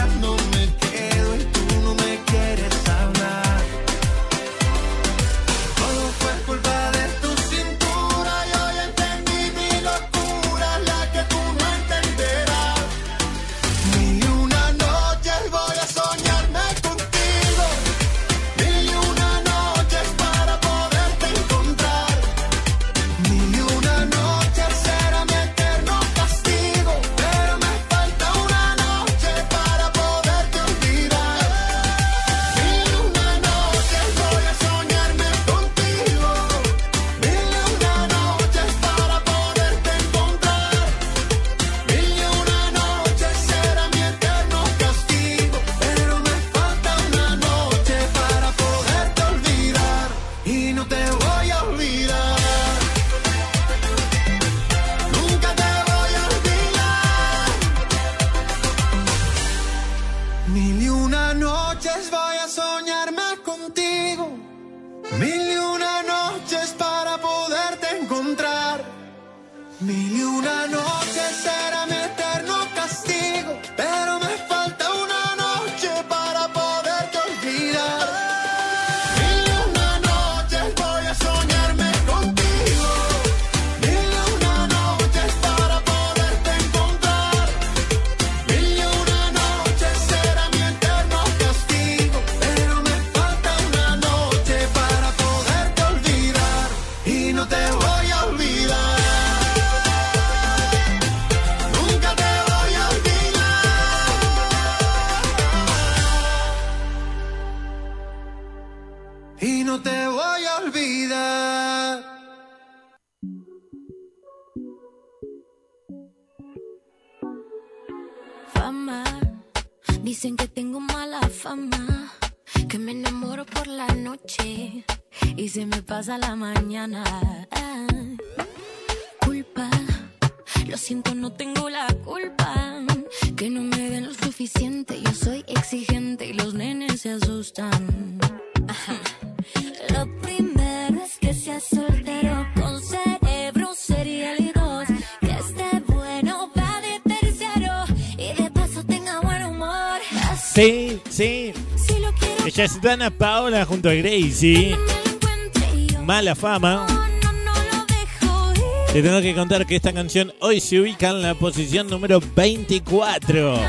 Dana Paola junto a Gracie. Mala fama. Te tengo que contar que esta canción hoy se ubica en la posición número 24.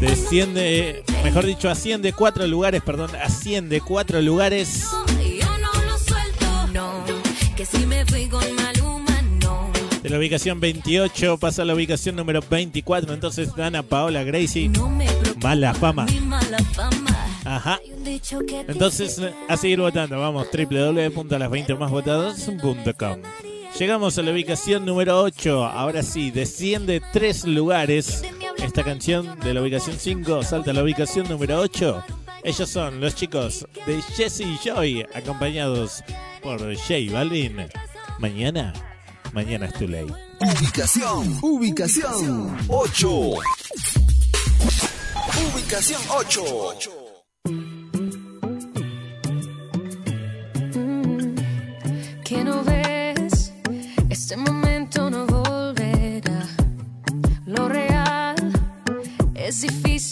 Desciende, mejor dicho, asciende cuatro lugares, perdón, asciende cuatro lugares. De la ubicación 28 pasa a la ubicación número 24. Entonces Dana Paola Gracie. Mala fama. Ajá. Entonces, a seguir votando. Vamos, www.las20másvotadas.com. Llegamos a la ubicación número 8. Ahora sí, desciende tres lugares. Esta canción de la ubicación 5 salta a la ubicación número 8. Ellos son los chicos de Jesse y Joy, acompañados por J Balvin. Mañana, mañana es too late. Ubicación, ubicación 8. Ubicación 8.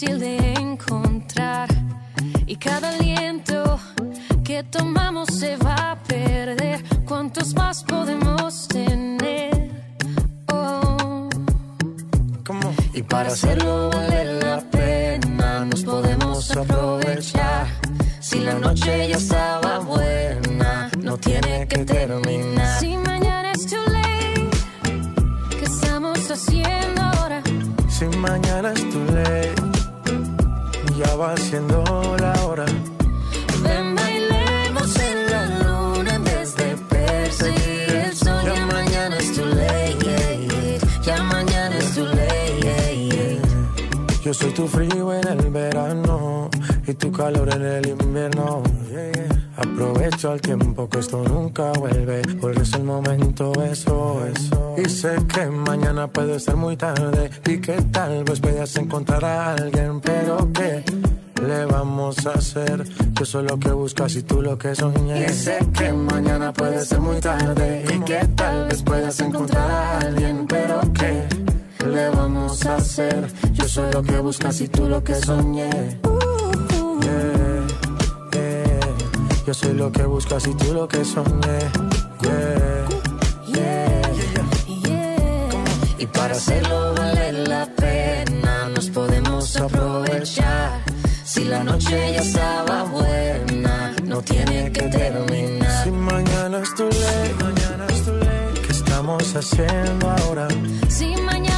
Difícil de encontrar y cada aliento que tomamos se va a perder. ¿Cuántos más podemos tener? Oh. Y para hacerlo vale la pena, nos podemos aprovechar. Si la noche ya estaba buena, no tiene que terminar. Ya va siendo la hora. Ven, bailemos en la luna en vez de perseguir el sol. Ya mañana es too late, Ya mañana es too late. Yo soy tu frío en el verano y tu calor en el invierno. Aprovecho el tiempo que esto nunca vuelve, porque es el momento, eso, eso. Y sé que mañana puede ser muy tarde y que tal vez puedas encontrar a alguien, pero ¿qué le vamos a hacer? Yo soy lo que buscas y tú lo que soñé. Y sé que mañana puede ser muy tarde y que tal vez puedas encontrar a alguien, pero ¿qué le vamos a hacer? Yo soy lo que buscas y tú lo que soñé. Yeah, yeah. Yo soy lo que buscas y tú lo que soñé. Yeah, Y para hacerlo vale la pena, nos podemos aprovechar. La noche ya estaba buena, no tiene que terminar. Si mañana es tu ley, mañana es tu ley. ¿Qué estamos haciendo ahora? Si mañana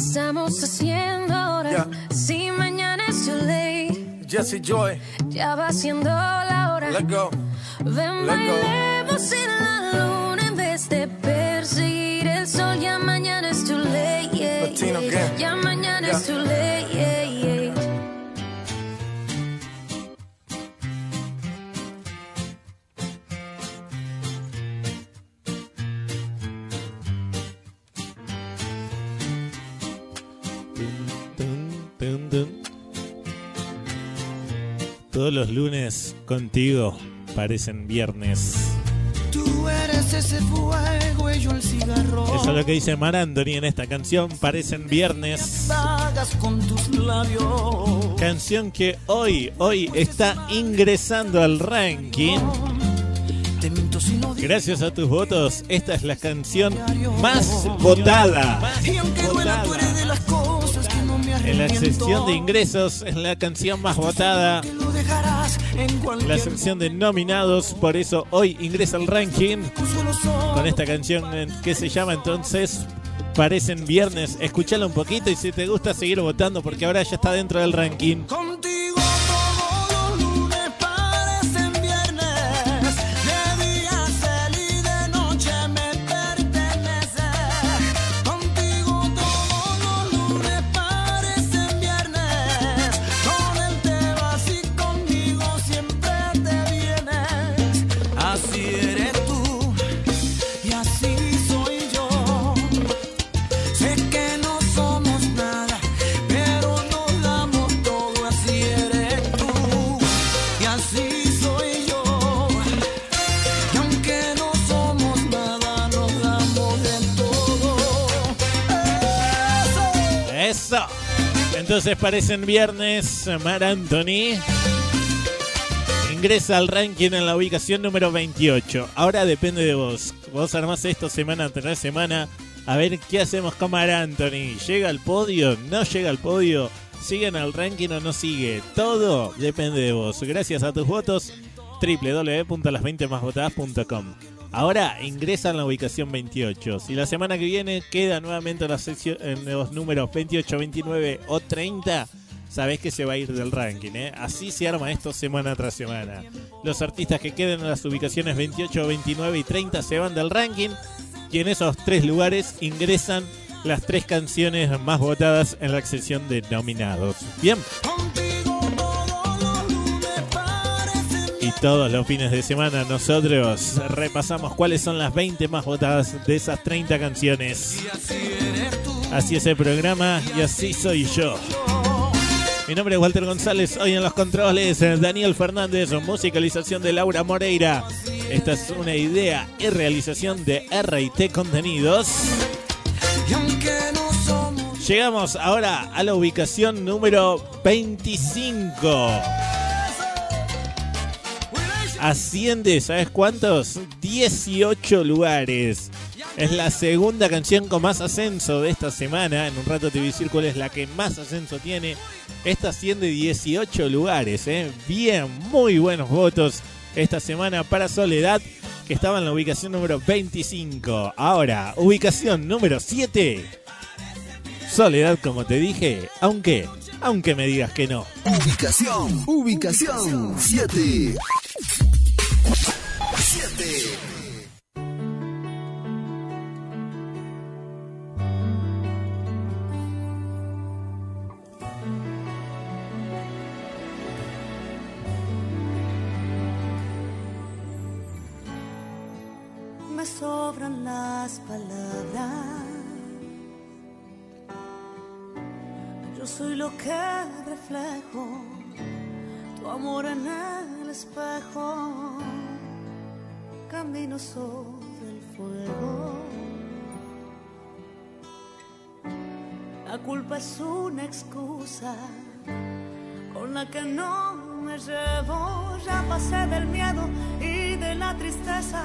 estamos haciendo ahora? Yeah. Si mañana es too late, Jesse Joy, ya va siendo la hora. let go. Ven, Let go. bailemos en la luna en vez de perseguir el sol. Ya mañana es too late, yeah, yeah. Ya mañana es too late, Todos los lunes contigo parecen viernes. Tú eres ese fuego y yo el cigarro. Eso es lo que dice Mar Anthony en esta canción. Parecen viernes. Con tus labios. Canción que hoy, hoy está ingresando al ranking. Gracias a tus votos, esta es la canción más votada. En la sección de ingresos es la canción más votada. Dejarás en La sección de nominados, por eso hoy ingresa al ranking con esta canción eh, que se llama entonces Parecen Viernes. Escuchala un poquito y si te gusta seguir votando porque ahora ya está dentro del ranking. Entonces parecen viernes, Mar Anthony. Ingresa al ranking en la ubicación número 28. Ahora depende de vos. Vos armás esto semana tras semana. A ver qué hacemos con Mar Anthony. ¿Llega al podio? ¿No llega al podio? ¿Sigue en el ranking o no sigue? Todo depende de vos. Gracias a tus votos. www.las20másvotadas.com Ahora ingresa en la ubicación 28. Si la semana que viene queda nuevamente en, la sección, en los números 28, 29 o 30, sabés que se va a ir del ranking. ¿eh? Así se arma esto semana tras semana. Los artistas que queden en las ubicaciones 28, 29 y 30 se van del ranking. Y en esos tres lugares ingresan las tres canciones más votadas en la sección de nominados. Bien. Todos los fines de semana nosotros repasamos cuáles son las 20 más votadas de esas 30 canciones. Así es el programa y así soy yo. Mi nombre es Walter González, hoy en los controles eh, Daniel Fernández, musicalización de Laura Moreira. Esta es una idea y realización de RT Contenidos. Llegamos ahora a la ubicación número 25. Asciende, ¿sabes cuántos? 18 lugares. Es la segunda canción con más ascenso de esta semana. En un rato te voy a decir cuál es la que más ascenso tiene. Esta asciende 18 lugares. ¿eh? Bien, muy buenos votos esta semana para Soledad, que estaba en la ubicación número 25. Ahora, ubicación número 7. Soledad, como te dije, aunque, aunque me digas que no. Ubicación, ubicación 7. 7. me sobran las palabras. Yo soy lo que reflejo, tu amor en el espejo. Camino sobre el fuego. La culpa es una excusa con la que no me llevo. Ya pasé del miedo y de la tristeza.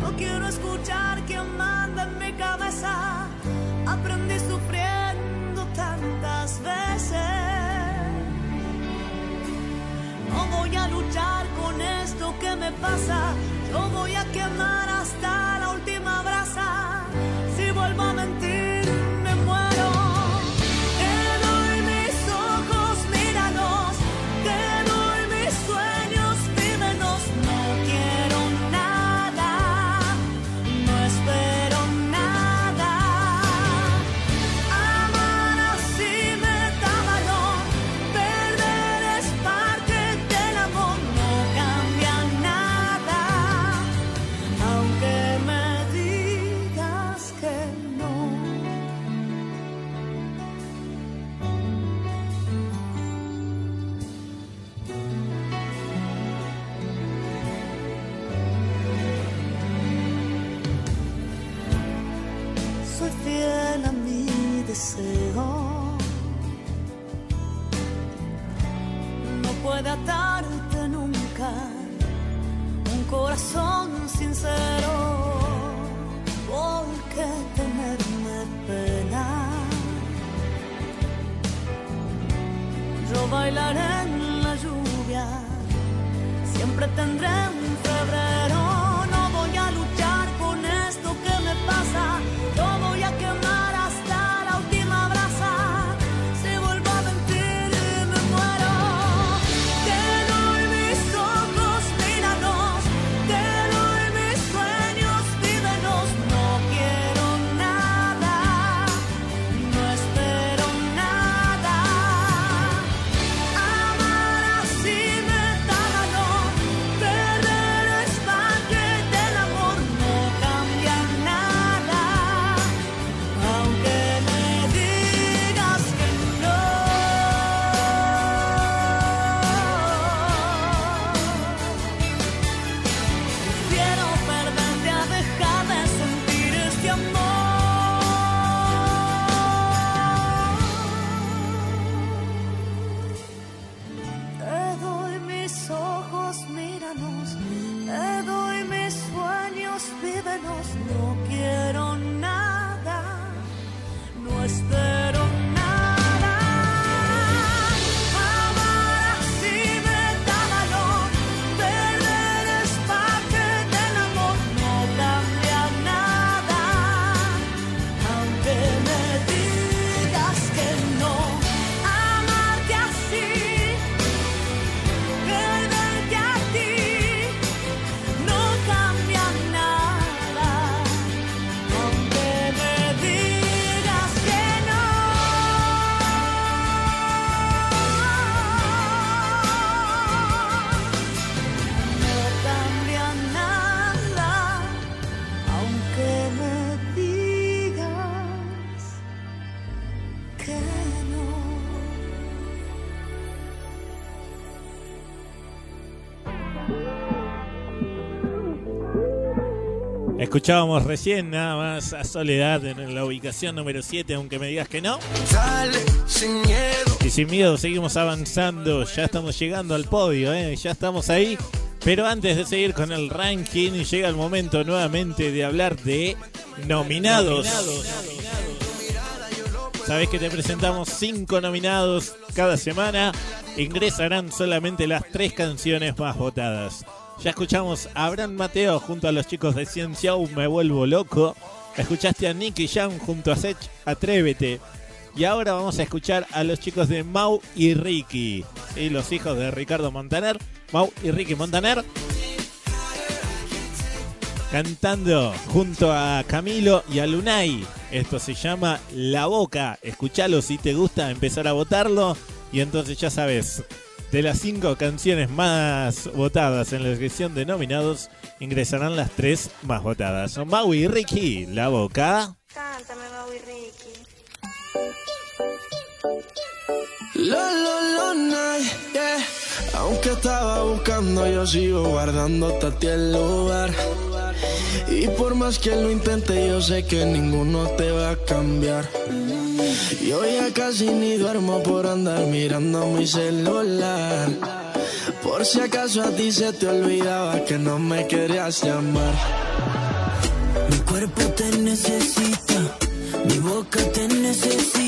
No quiero escuchar quien manda en mi cabeza. Aprendí sufriendo tantas veces. No voy a luchar con esto que me pasa. Yo voy a quemar hasta la última brasa. Escuchábamos recién nada más a Soledad en la ubicación número 7, aunque me digas que no. Dale, sin miedo. Y sin miedo seguimos avanzando, ya estamos llegando al podio, ¿eh? ya estamos ahí. Pero antes de seguir con el ranking, llega el momento nuevamente de hablar de nominados. Sabes que te presentamos cinco nominados cada semana. Ingresarán solamente las tres canciones más votadas. Ya escuchamos a Abraham Mateo junto a los chicos de Ciencia Me Vuelvo Loco. Escuchaste a Nicky Jam junto a Sech Atrévete. Y ahora vamos a escuchar a los chicos de Mau y Ricky. ¿sí? Los hijos de Ricardo Montaner. Mau y Ricky Montaner. Cantando junto a Camilo y a Lunay. Esto se llama La Boca. Escuchalo si te gusta, empezar a votarlo. Y entonces ya sabes, de las cinco canciones más votadas en la sección de nominados, ingresarán las tres más votadas. Son Mau y Ricky, La Boca. Cántame, Mau y Ricky. Lo, lo, lo, night, yeah. Aunque estaba buscando, yo sigo guardándote a ti el lugar. Y por más que lo intente, yo sé que ninguno te va a cambiar. Yo ya casi ni duermo por andar mirando mi celular. Por si acaso a ti se te olvidaba que no me querías llamar. Mi cuerpo te necesita, mi boca te necesita.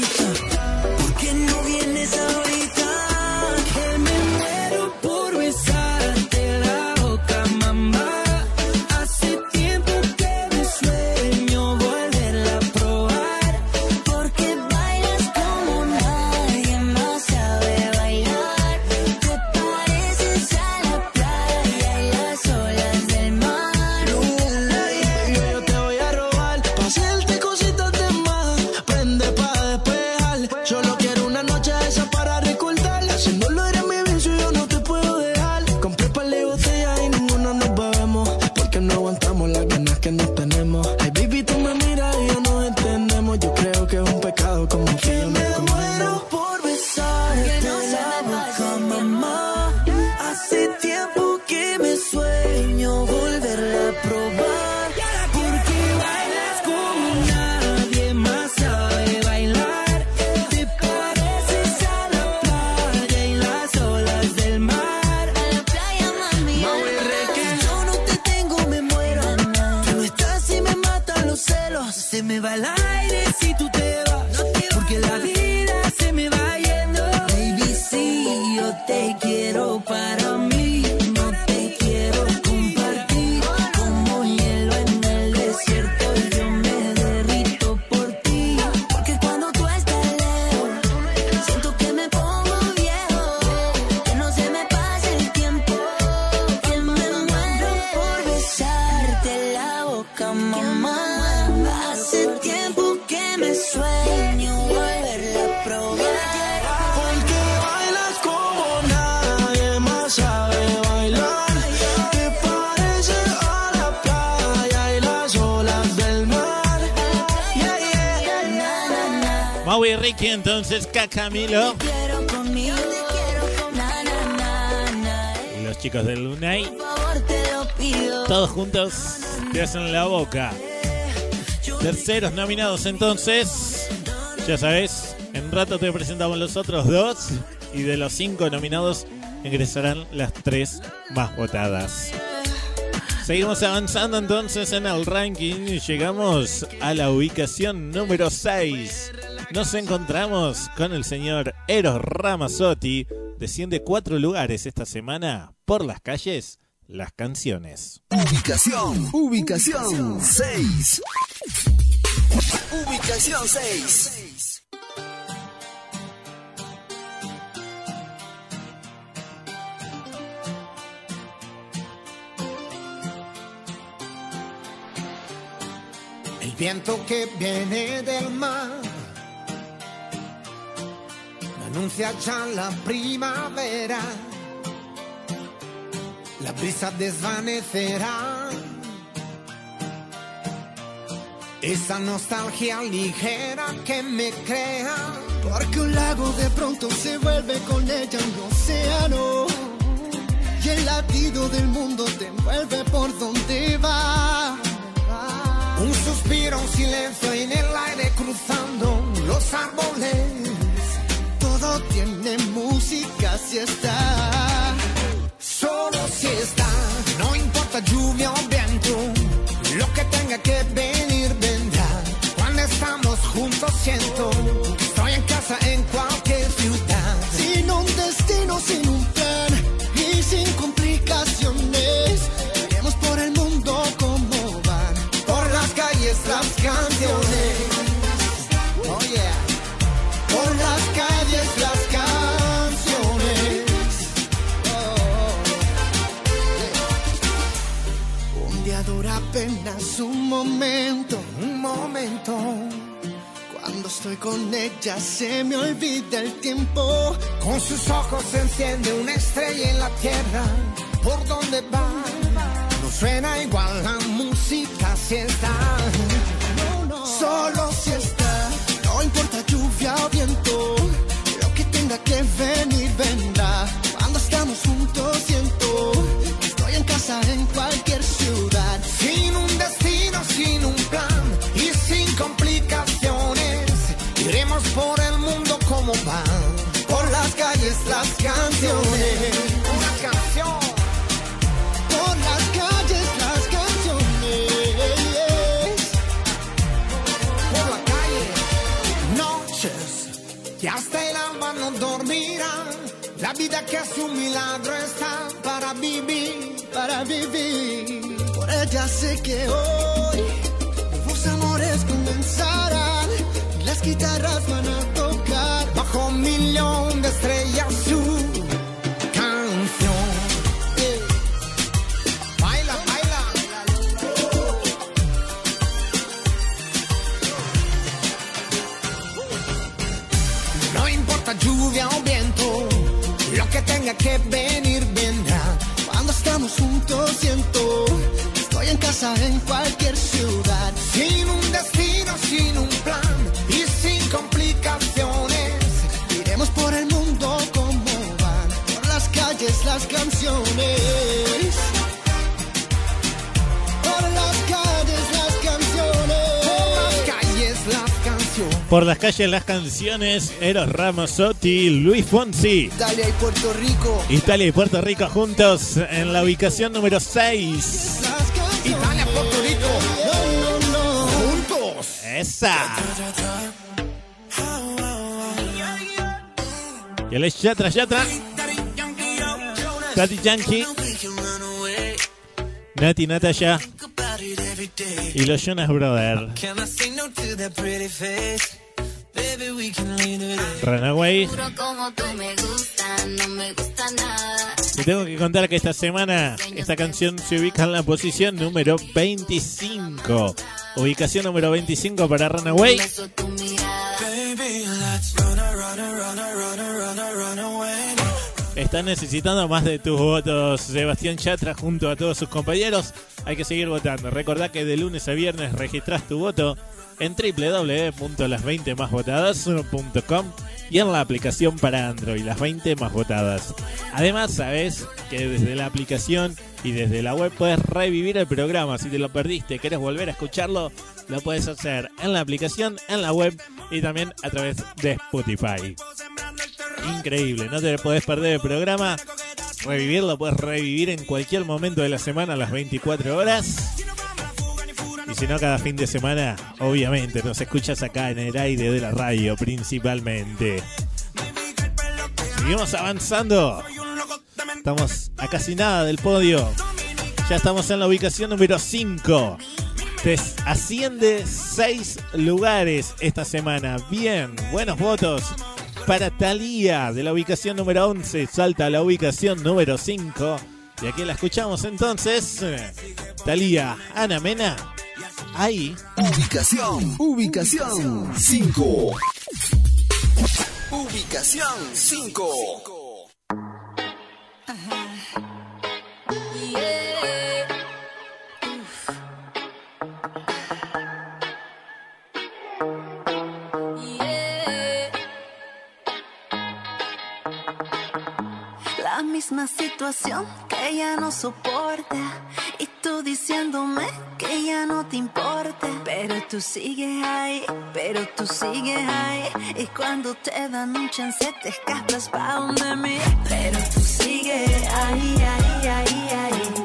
Na, na. Y los chicos del Lunay. Todos juntos te hacen la boca. Terceros nominados entonces. Ya sabes, en rato te presentamos los otros dos. Y de los cinco nominados ingresarán las tres más votadas. Seguimos avanzando entonces en el ranking y llegamos a la ubicación número 6. Nos encontramos con el señor Eros Ramazzotti. Desciende cuatro lugares esta semana por las calles, las canciones. Ubicación, ubicación 6. Ubicación 6. El viento que viene del mar anuncia ya la primavera. La brisa desvanecerá esa nostalgia ligera que me crea. Porque un lago de pronto se vuelve con ella un océano. Y el latido del mundo te envuelve por donde va. respiro un silencio en el aire cruzando los árboles. Tiene música si está. Solo si está. No importa lluvia o viento. Lo que tenga que venir vendrá. Cuando estamos juntos siento. Con ella se me olvida el tiempo. Con sus ojos se enciende una estrella en la tierra. ¿Por dónde va? No suena igual la música si está. Solo si está. No importa lluvia o viento. Lo que tenga que venir vendrá. Vida que es un milagro está para vivir, para vivir. Por ella sé que hoy nuevos amores comenzarán. y Las guitarras van a tocar bajo un millón de estrellas su que venir vendrá. Cuando estamos juntos siento estoy en casa en cualquier ciudad. Sin un destino, sin un plan y sin complicaciones. Iremos por el mundo como van, por las calles las canciones. Por las calles las canciones, Eros Ramazzotti, Luis Fonsi. Italia y Puerto Rico. Italia y Puerto Rico juntos en la ubicación número 6. Italia, Puerto Rico. No, no, no. Juntos. Esa. Y él es Yatra Yatra. Tati Yankee. Nati Natasha. Y los Jonas Brothers. Can I say no to that pretty face? Baby, we can leave it at Runaway. Te tengo que contar que esta semana esta canción se ubica en la posición número 25. Ubicación número 25 para Runaway. Están necesitando más de tus votos, Sebastián Chatra, junto a todos sus compañeros. Hay que seguir votando. Recordá que de lunes a viernes registrás tu voto en www.las20másvotadas.com y en la aplicación para Android, las 20 más votadas. Además, sabes que desde la aplicación y desde la web puedes revivir el programa. Si te lo perdiste, querés volver a escucharlo, lo puedes hacer en la aplicación, en la web y también a través de Spotify. Increíble, no te podés perder el programa. Revivirlo puedes revivir en cualquier momento de la semana a las 24 horas. Y si no, cada fin de semana, obviamente, nos escuchas acá en el aire de la radio principalmente. Seguimos avanzando. Estamos a casi nada del podio. Ya estamos en la ubicación número 5. Te asciende 6 lugares esta semana. Bien, buenos votos para Thalía de la ubicación número 11. Salta a la ubicación número 5. Y aquí la escuchamos entonces. Thalía, Ana Mena. Ahí. Ubicación, ubicación 5. Ubicación 5. La misma situación que ella no soporta y tú diciéndome que ya no te importa. Pero tú sigues ahí, pero tú sigues ahí. Y cuando te dan un chance te escapas pa' donde mí. Pero tú sigues ahí, ahí, ahí, ahí.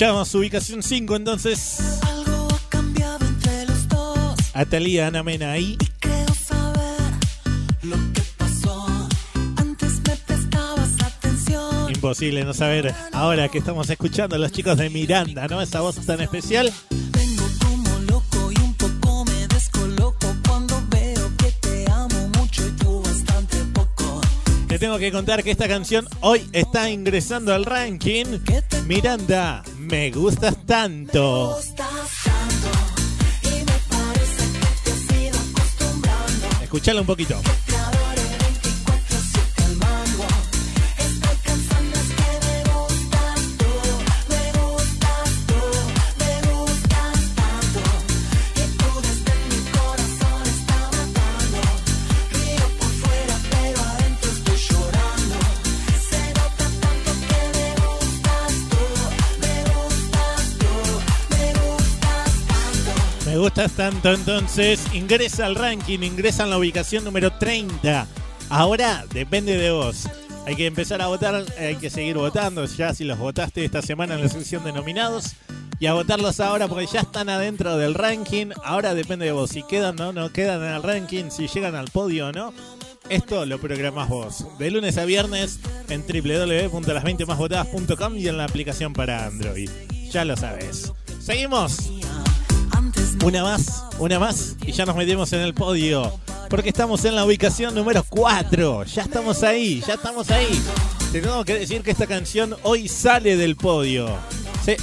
Escuchamos ubicación 5 entonces. Algo ha cambiado entre los dos. Atalía Ana Mena ahí. Creo saber lo que pasó. Antes me prestabas atención. Imposible no saber ahora que estamos escuchando a los chicos de Miranda, ¿no? Esa voz tan especial. Te tengo que contar que esta canción hoy está ingresando al ranking. Miranda, me gustas tanto. Y me parece gustas tanto, entonces ingresa al ranking, ingresa en la ubicación número 30. Ahora depende de vos. Hay que empezar a votar, hay que seguir votando. Ya si los votaste esta semana en la sección de nominados. Y a votarlos ahora porque ya están adentro del ranking. Ahora depende de vos. Si quedan o no quedan en el ranking, si llegan al podio o no. Esto lo programás vos. De lunes a viernes en www.las20másvotadas.com y en la aplicación para Android. Ya lo sabes. Seguimos. Una más, una más y ya nos metemos en el podio. Porque estamos en la ubicación número 4. Ya estamos ahí, ya estamos ahí. Te tengo que decir que esta canción hoy sale del podio. Sí.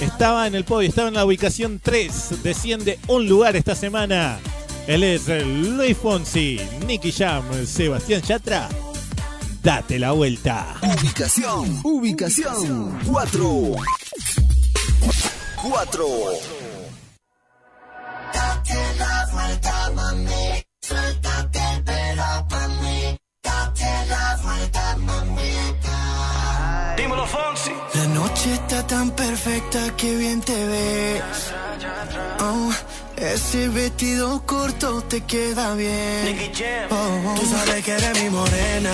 Estaba en el podio, estaba en la ubicación 3. Desciende un lugar esta semana. Él es Luis Fonsi, Nicky Jam, Sebastián Yatra. Date la vuelta. Ubicación, ubicación 4. 4. Date la vuelta, mami. Suéltate, pero. Date la. Dímelo, Fonsi. La noche está tan perfecta que bien te ves. Oh, ese vestido corto te queda bien. Oh, tú sabes que eres mi morena.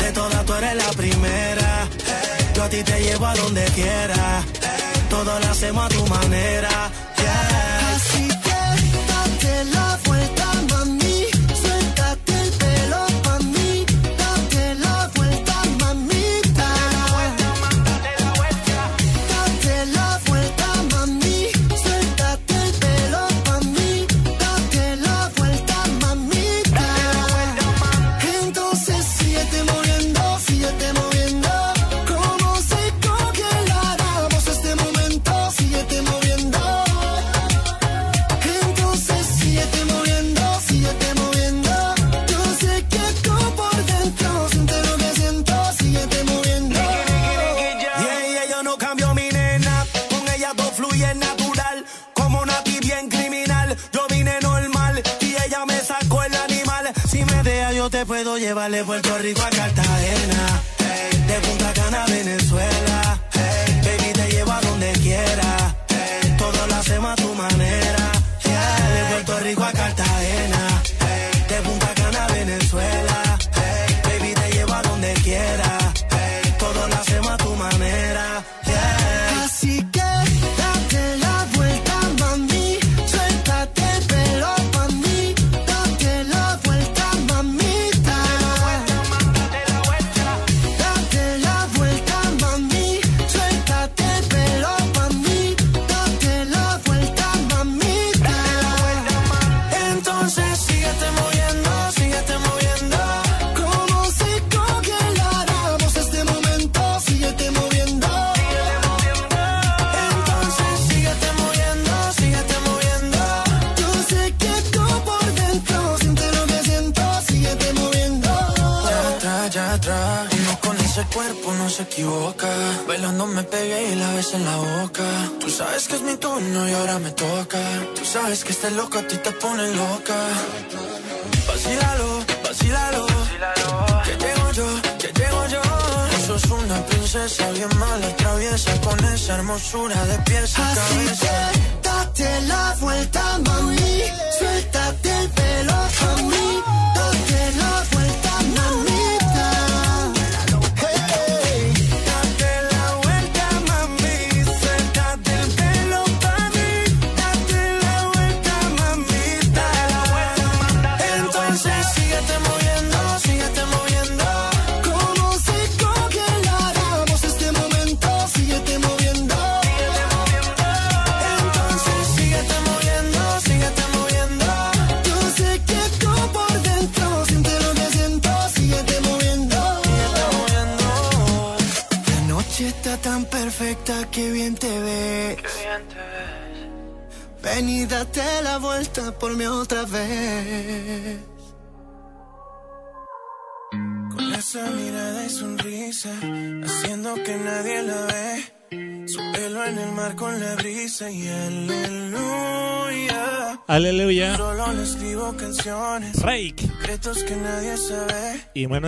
De todas tú eres la primera. Yo a ti te llevo a donde quiera. Todo lo hacemos a tu manera.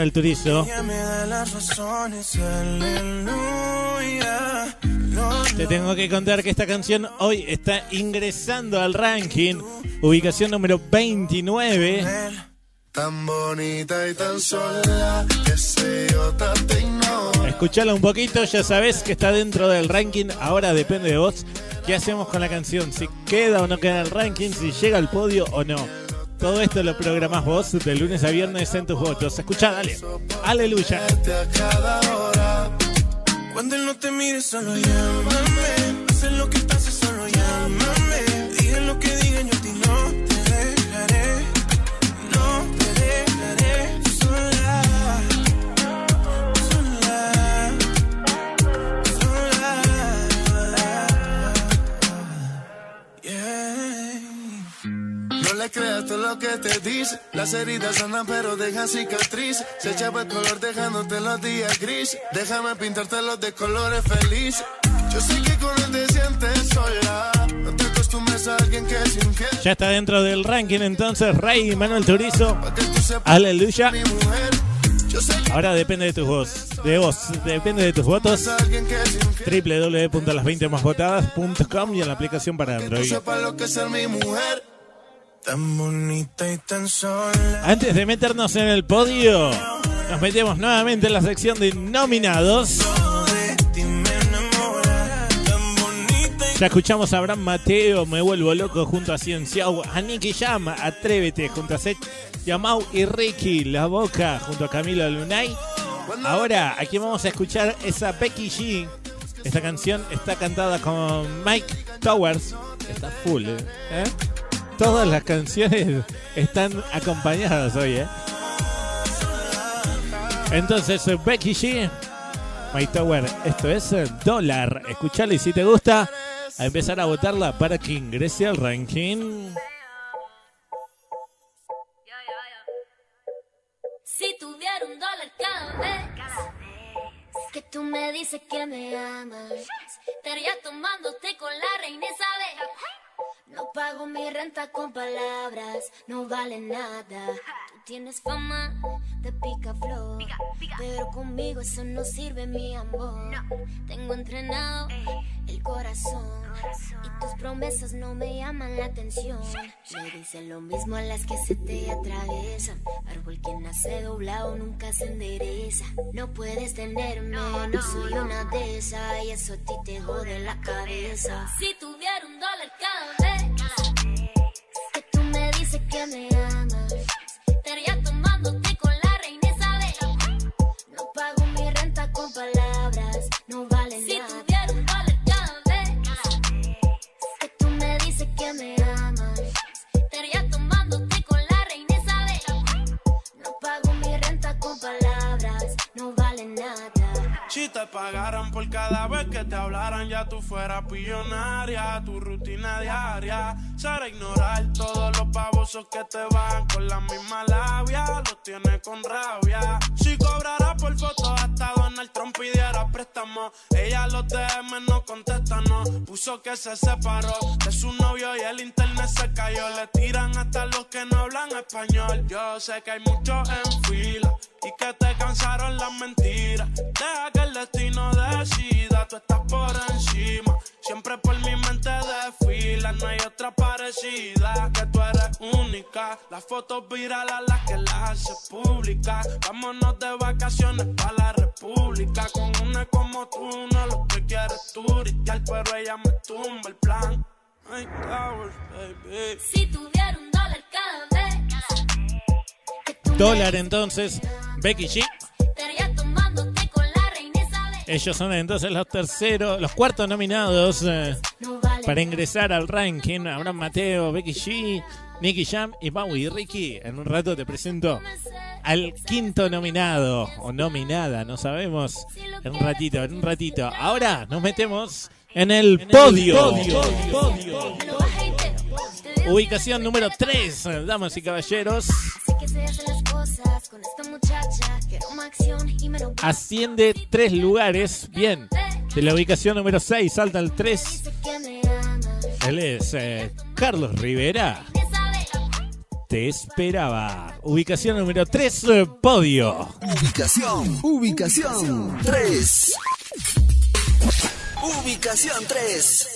del turizo. Te tengo que contar que esta canción hoy está ingresando al ranking. Ubicación número 29. Tan bonita y tan sola que se Escuchala un poquito, ya sabes que está dentro del ranking. Ahora depende de vos qué hacemos con la canción, si queda o no queda en el ranking, si llega al podio o no. Todo esto lo programás vos de lunes a viernes en tus votos. Escucha, dale. Aleluya. Cuando él no te mire, solo llámame. No le creas todo lo que te dice. Las heridas sanan pero dejan cicatriz. Se echaba el color dejándote los días gris. Déjame pintarte los de colores feliz. Yo sé que con él te sientes sola. No te acostumbres a alguien que es infiel. Ya está dentro del ranking entonces Rey Manuel Turizo. Aleluya. Ahora depende de tus voz, de vos, depende de tus votos. www.las20másvotadas.com y en la aplicación para Android. Tan bonita y tan sola. Antes de meternos en el podio, nos metemos nuevamente en la sección de nominados. Ya escuchamos a Abraham Mateo, Me Vuelvo Loco junto a Cienciao, a Nicky Jam, Atrévete junto a Seth Yamau y Ricky, La Boca junto a Camilo Lunay. Ahora, aquí vamos a escuchar esa Becky G. Esta canción está cantada con Mike Towers. Está full, ¿Eh? ¿Eh? Todas las canciones están acompañadas hoy, ¿eh? Entonces, Becky G, Mike Tower, esto es eh, dólar. Escuchalo y si te gusta, a empezar a votarla para que ingrese al ranking. Si tuviera un dólar cada vez que tú me dices que me amas, estaría tomándote con la reina Isabel. No pago mi renta con palabras, no vale nada. Tú tienes fama de pica flor, pero conmigo eso no sirve, mi amor. Tengo entrenado el corazón. Y tus promesas no me llaman la atención. Me dicen lo mismo a las que se te atraviesan. Árbol que nace doblado nunca se endereza. No puedes tenerme, no soy una de esas. Y eso a ti te jode la cabeza. Si tuviera un dólar cada vez. Que tú me dices que me amas, estaría tomándote palabras, no vale nada. Si tuviera un cada vez que tú me dices que me amas, estaría tomándote con la reina Isabel. No pago mi renta con palabras, no vale nada. Si te pagaran por cada vez que te hablaran, ya tú fueras pillonaria. Tu rutina diaria será ignorar todos los babosos que te van con la misma labia. Los tienes con rabia. Si cobrara por foto, hasta Donald Trump pidiera préstamo. Ella los DM no contesta, no. Puso que se separó de su novio y el internet se cayó. Le tiran hasta los que no hablan español. Yo sé que hay muchos en fila y que te cansaron las mentiras. Deja que el destino decida, tú estás por encima. Siempre por mi mente desfila, no hay otra parecida. Que tú eres única. Las fotos virales las que las hace pública. Vámonos de vacaciones para la república. Con una como tú, no lo que quieres turistear, pero ella me tumba el plan. Ay, Towers, baby. Si tuviera un dólar cada vez Dólar entonces, Becky G. estaría tomándote con la reina Isabel. Ellos son entonces los terceros, los cuartos nominados eh, No vale para ingresar al ranking. Abraham Mateo, Becky G, Nicky Jam y Maui y Ricky. En un rato te presento al quinto nominado o nominada, no sabemos. En un ratito, en un ratito. Ahora nos metemos en el podio. Ubicación número 3, damas y caballeros. Así que se hacen las cosas con esta muchacha. Quiero más acción y menos Asciende tres lugares. Bien. De la ubicación número 6 salta al 3. que me amas. Él es eh, Carlos Rivera. Te esperaba. Ubicación número 3, podio. Ubicación, ubicación 3. Ubicación 3.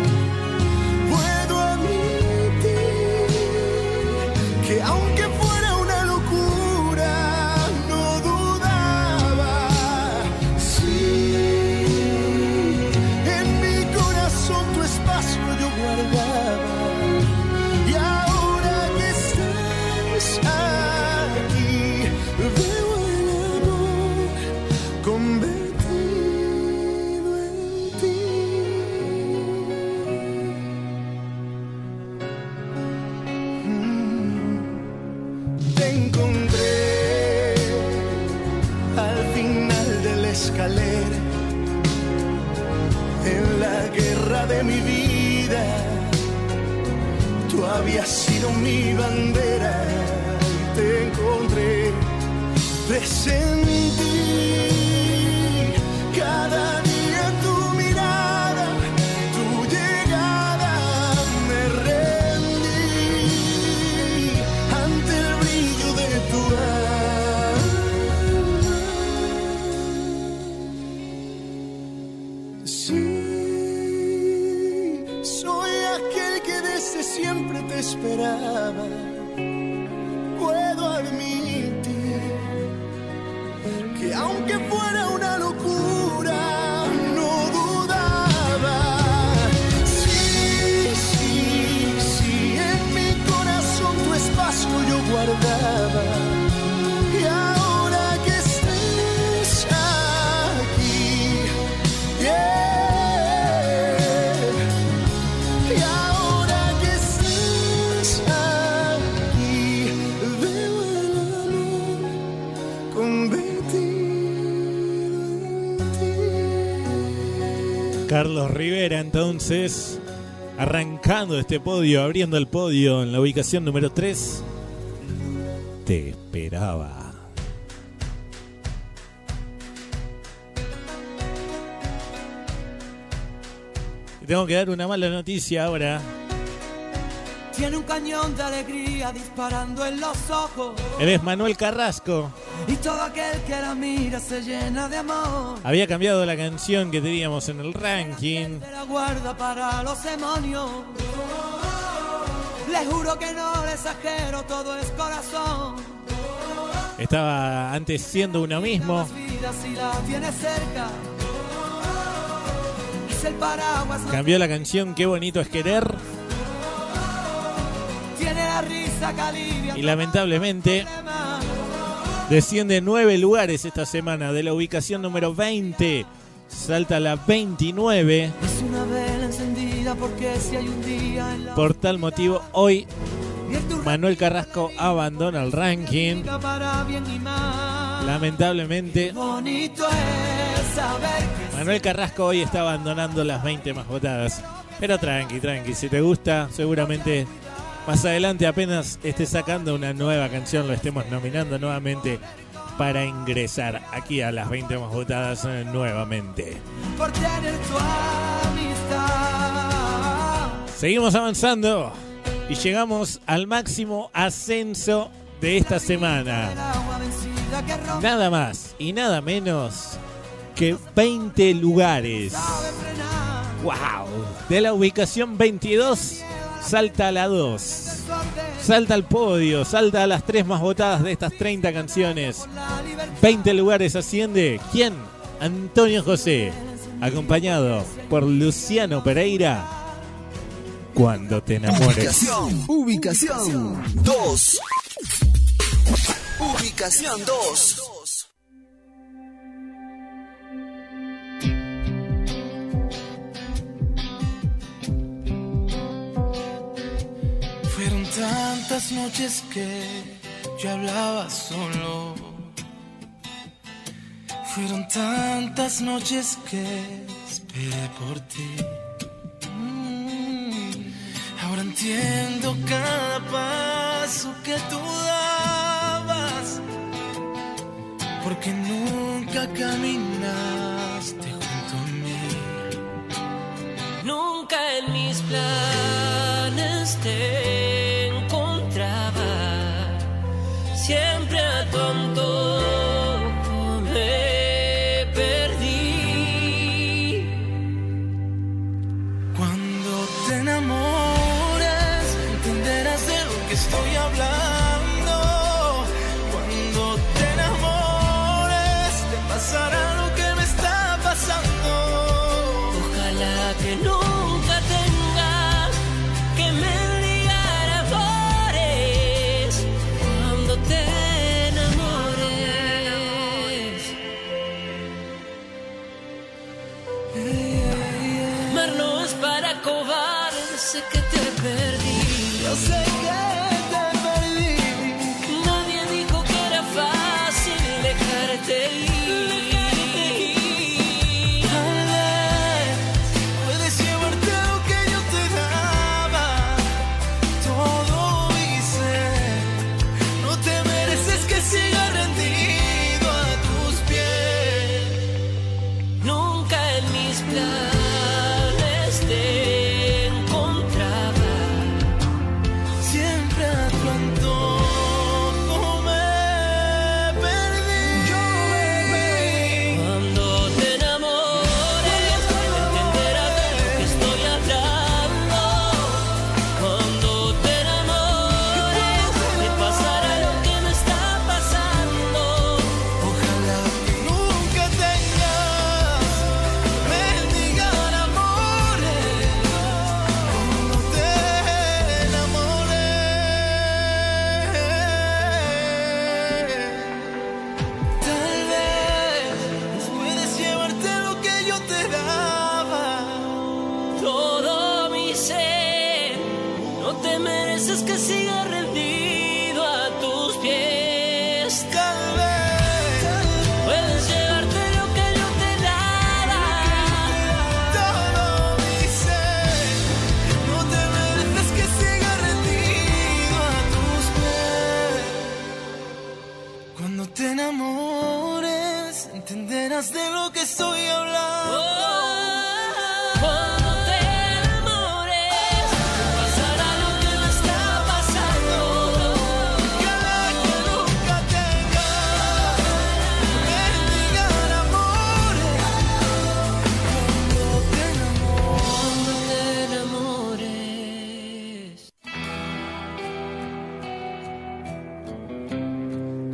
Mi bandera y te encontré. Presentí Rivera entonces arrancando este podio, abriendo el podio en la ubicación número 3. Te esperaba. Tengo que dar una mala noticia ahora. Tiene un cañón de alegría disparando en los ojos. Él es Manuel Carrasco. Y todo aquel que la mira se llena de amor. Había cambiado la canción que teníamos en el ranking. La guarda para los demonios. Juro que no exagero, todo es corazón. Estaba antes siendo uno mismo. Cambió la canción Qué bonito es querer. Y lamentablemente desciende nueve lugares esta semana. De la ubicación número 20 salta a la 29. Es una vela encendida porque si hay un día en la Por tal motivo, hoy Manuel Carrasco abandona el ranking. Lamentablemente, Manuel Carrasco hoy está abandonando las 20 más votadas. Pero tranqui, tranqui, si te gusta, seguramente más adelante apenas esté sacando una nueva canción, lo estemos nominando nuevamente para ingresar aquí a las 20 más votadas eh, nuevamente. por tener tu amistad. Seguimos avanzando y llegamos al máximo ascenso de esta semana. Nada más y nada menos que 20 lugares. ¡Wow! De la ubicación 22 salta a la 2. Salta al podio, salta a las tres más votadas de estas 30 canciones. 20 lugares asciende. ¿Quién? Antonio José, acompañado por Luciano Pereira. Cuando te enamores. Ubicación, ubicación 2. Ubicación 2. Tantas noches que yo hablaba solo. Fueron tantas noches que esperé por ti. Mm, Ahora entiendo cada paso que tú dabas. Porque nunca caminaste junto a mí. Nunca en mis planes te Siempre a tu antojo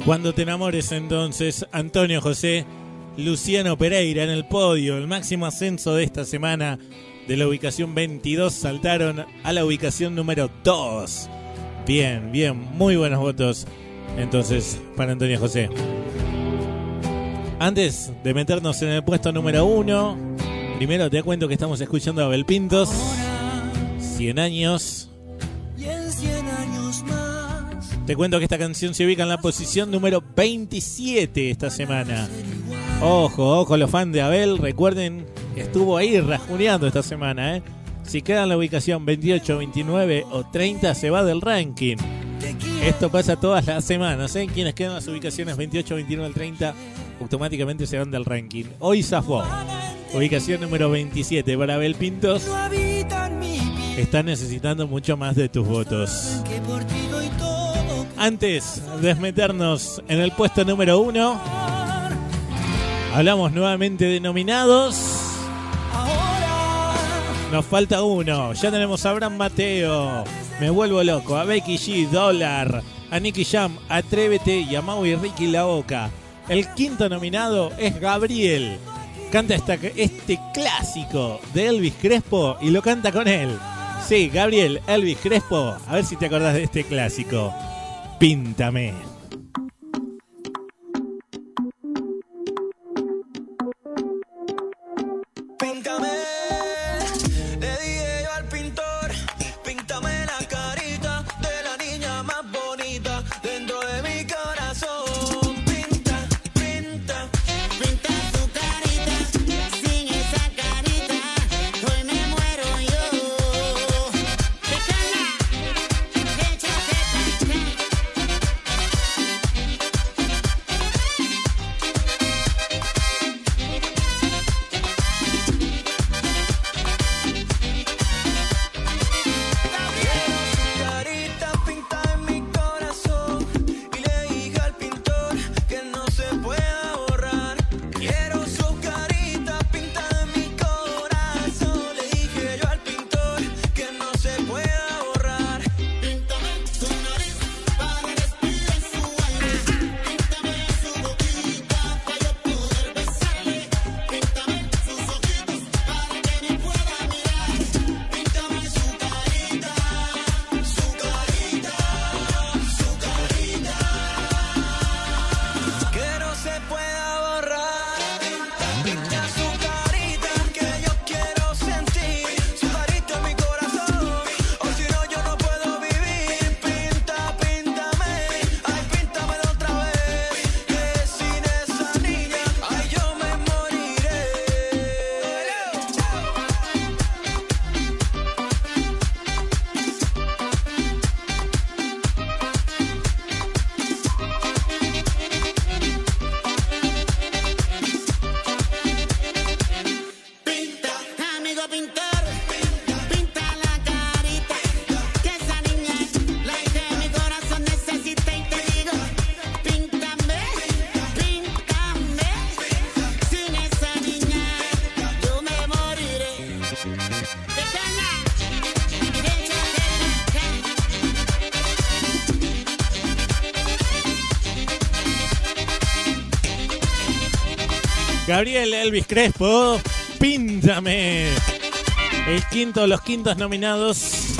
Cuando te enamores entonces, Antonio José, Luciano Pereira en el podio, el máximo ascenso de esta semana de la ubicación 22 saltaron a la ubicación número 2. Bien, bien, muy buenos votos entonces para Antonio José. Antes de meternos en el puesto número 1, primero te cuento que estamos escuchando a Belpintos, 100 años. Te cuento que esta canción se ubica en la posición número 27 esta semana. Ojo, ojo, los fans de Abel, recuerden, estuvo ahí rajuneando esta semana, ¿eh? Si queda en la ubicación 28, 29 o 30, se va del ranking. Esto pasa todas las semanas, ¿eh? Quienes quedan en las ubicaciones 28, 29 o 30, automáticamente se van del ranking. Hoy zafó. Ubicación número 27 para Abel Pintos. Está necesitando mucho más de tus votos. Antes de meternos en el puesto número uno, hablamos nuevamente de nominados. Nos falta uno. Ya tenemos a Abraham Mateo. Me vuelvo loco. A Becky G, Dólar. A Nicky Jam, Atrévete y a Maui Ricky La Boca. El quinto nominado es Gabriel. Canta esta- este clásico de Elvis Crespo y lo canta con él. Sí, Gabriel, Elvis Crespo. A ver si te acordás de este clásico. Píntame. Gabriel Elvis Crespo, píntame. El quinto, los quintos nominados.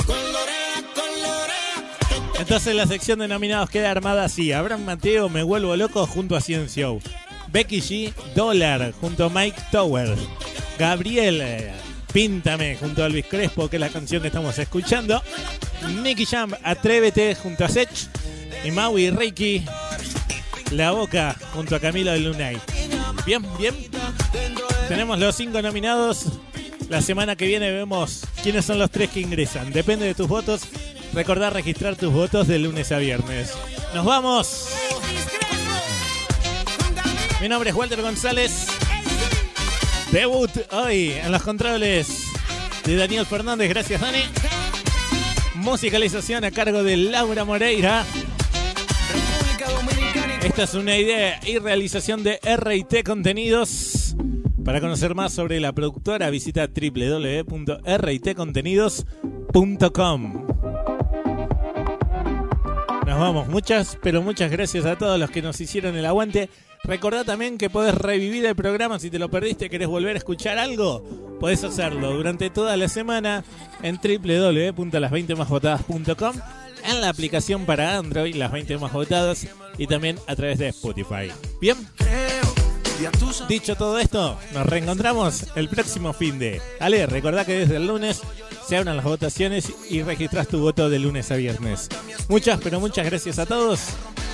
Entonces la sección de nominados queda armada así. Abraham Mateo, Me Vuelvo Loco junto a Ciencio. Becky G, Dólar junto a Mike Tower. Gabriel, Píntame junto a Elvis Crespo, que es la canción que estamos escuchando. Nicky Jam, Atrévete junto a Sech. Y Maui Reiki, La Boca junto a Camilo de Lunay. Bien, bien. *laughs* Tenemos los cinco nominados. La semana que viene vemos quiénes son los tres que ingresan. Depende de tus votos. Recordar registrar tus votos de lunes a viernes. Nos vamos. Mi nombre es Walter González. Debut hoy en los controles de Daniel Fernández. Gracias, Dani. Musicalización a cargo de Laura Moreira. Esta es una idea y realización de RT Contenidos. Para conocer más sobre la productora, visita www.ritcontenidos.com. Nos vamos. Muchas, pero muchas gracias a todos los que nos hicieron el aguante. Recordá también que podés revivir el programa si te lo perdiste, querés volver a escuchar algo, podés hacerlo durante toda la semana en www.las20másvotadas.com, en la aplicación para Android, las 20 más votadas, y también a través de Spotify. Bien. Dicho todo esto, nos reencontramos el próximo fin de. Ale, recordá que desde el lunes se abran las votaciones y registras tu voto de lunes a viernes. Muchas, pero muchas gracias a todos.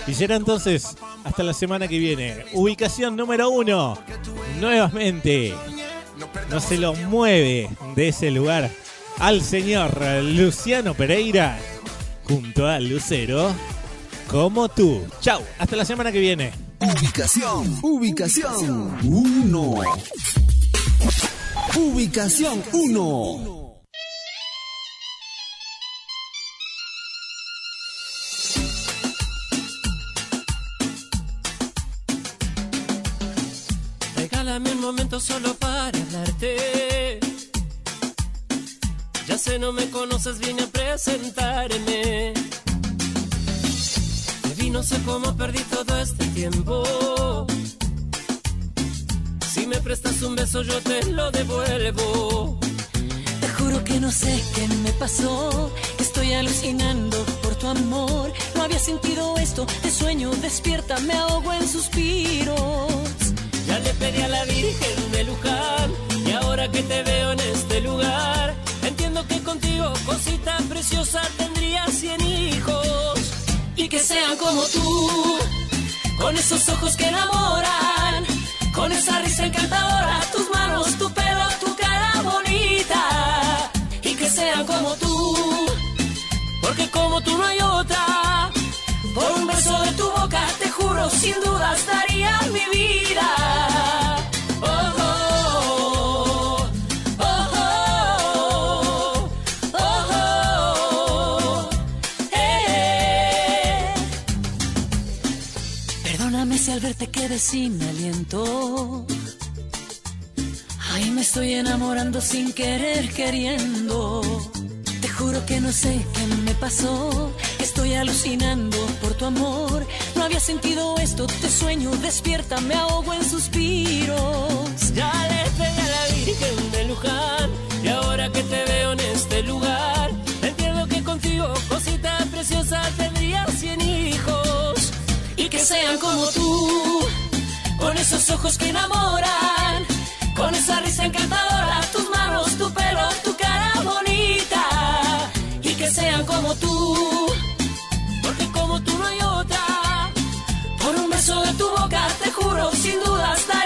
Y será entonces hasta la semana que viene. Ubicación número uno. Nuevamente. No se lo mueve de ese lugar al señor Luciano Pereira junto a Lucero como tú. Chau, hasta la semana que viene. Ubicación, ubicación 1. Ubicación 1. Regálame un momento solo para hablarte. Ya sé, no me conoces, vine a presentarme. No sé cómo perdí todo este tiempo. Si me prestas un beso, yo te lo devuelvo. Te juro que no sé qué me pasó, que estoy alucinando por tu amor. No había sentido esto, te sueño, despierta, me ahogo en suspiros. Ya le pedí a la Virgen de Luján y ahora que te veo en este lugar, entiendo que contigo, cosita preciosa, tendría cien hijos Y que sean como tú, con esos ojos que enamoran, con esa risa encantadora, tus manos, tu pelo, tu cara bonita. Y que sean como tú, porque como tú no hay otra. por un beso de tu boca, te juro, sin dudas daría mi vida. Verte quedé sin aliento. Ay, me estoy enamorando sin querer, queriendo. Te juro que no sé qué me pasó, estoy alucinando por tu amor. No había sentido esto, te sueño, despierta, me ahogo en suspiros. Ya le pedí a la Virgen de Luján y ahora que te veo en este lugar, entiendo que contigo, cosita preciosa, tendría cien sean como tú, con esos ojos que enamoran, con esa risa encantadora, tus manos, tu pelo, tu cara bonita. Y que sean como tú, porque como tú no hay otra. por un beso de tu boca, te juro, sin dudas daría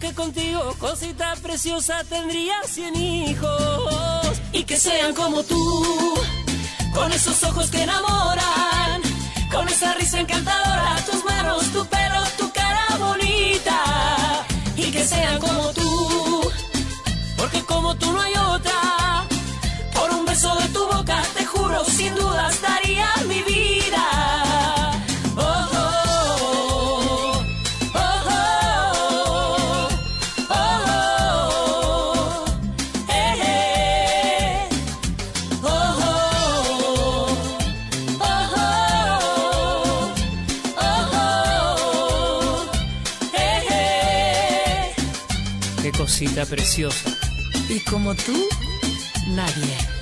Que contigo, cosita preciosa, tendría cien hijos. y que sean como tú, con esos ojos que enamoran, con esa risa encantadora, tus manos, tu pelo, tu cara bonita, y que sean como tú, Porque como tú no hay otra. por un beso de tu boca, te juro, sin dudas daría mi vida. Preciosa. Y como tú, nadie.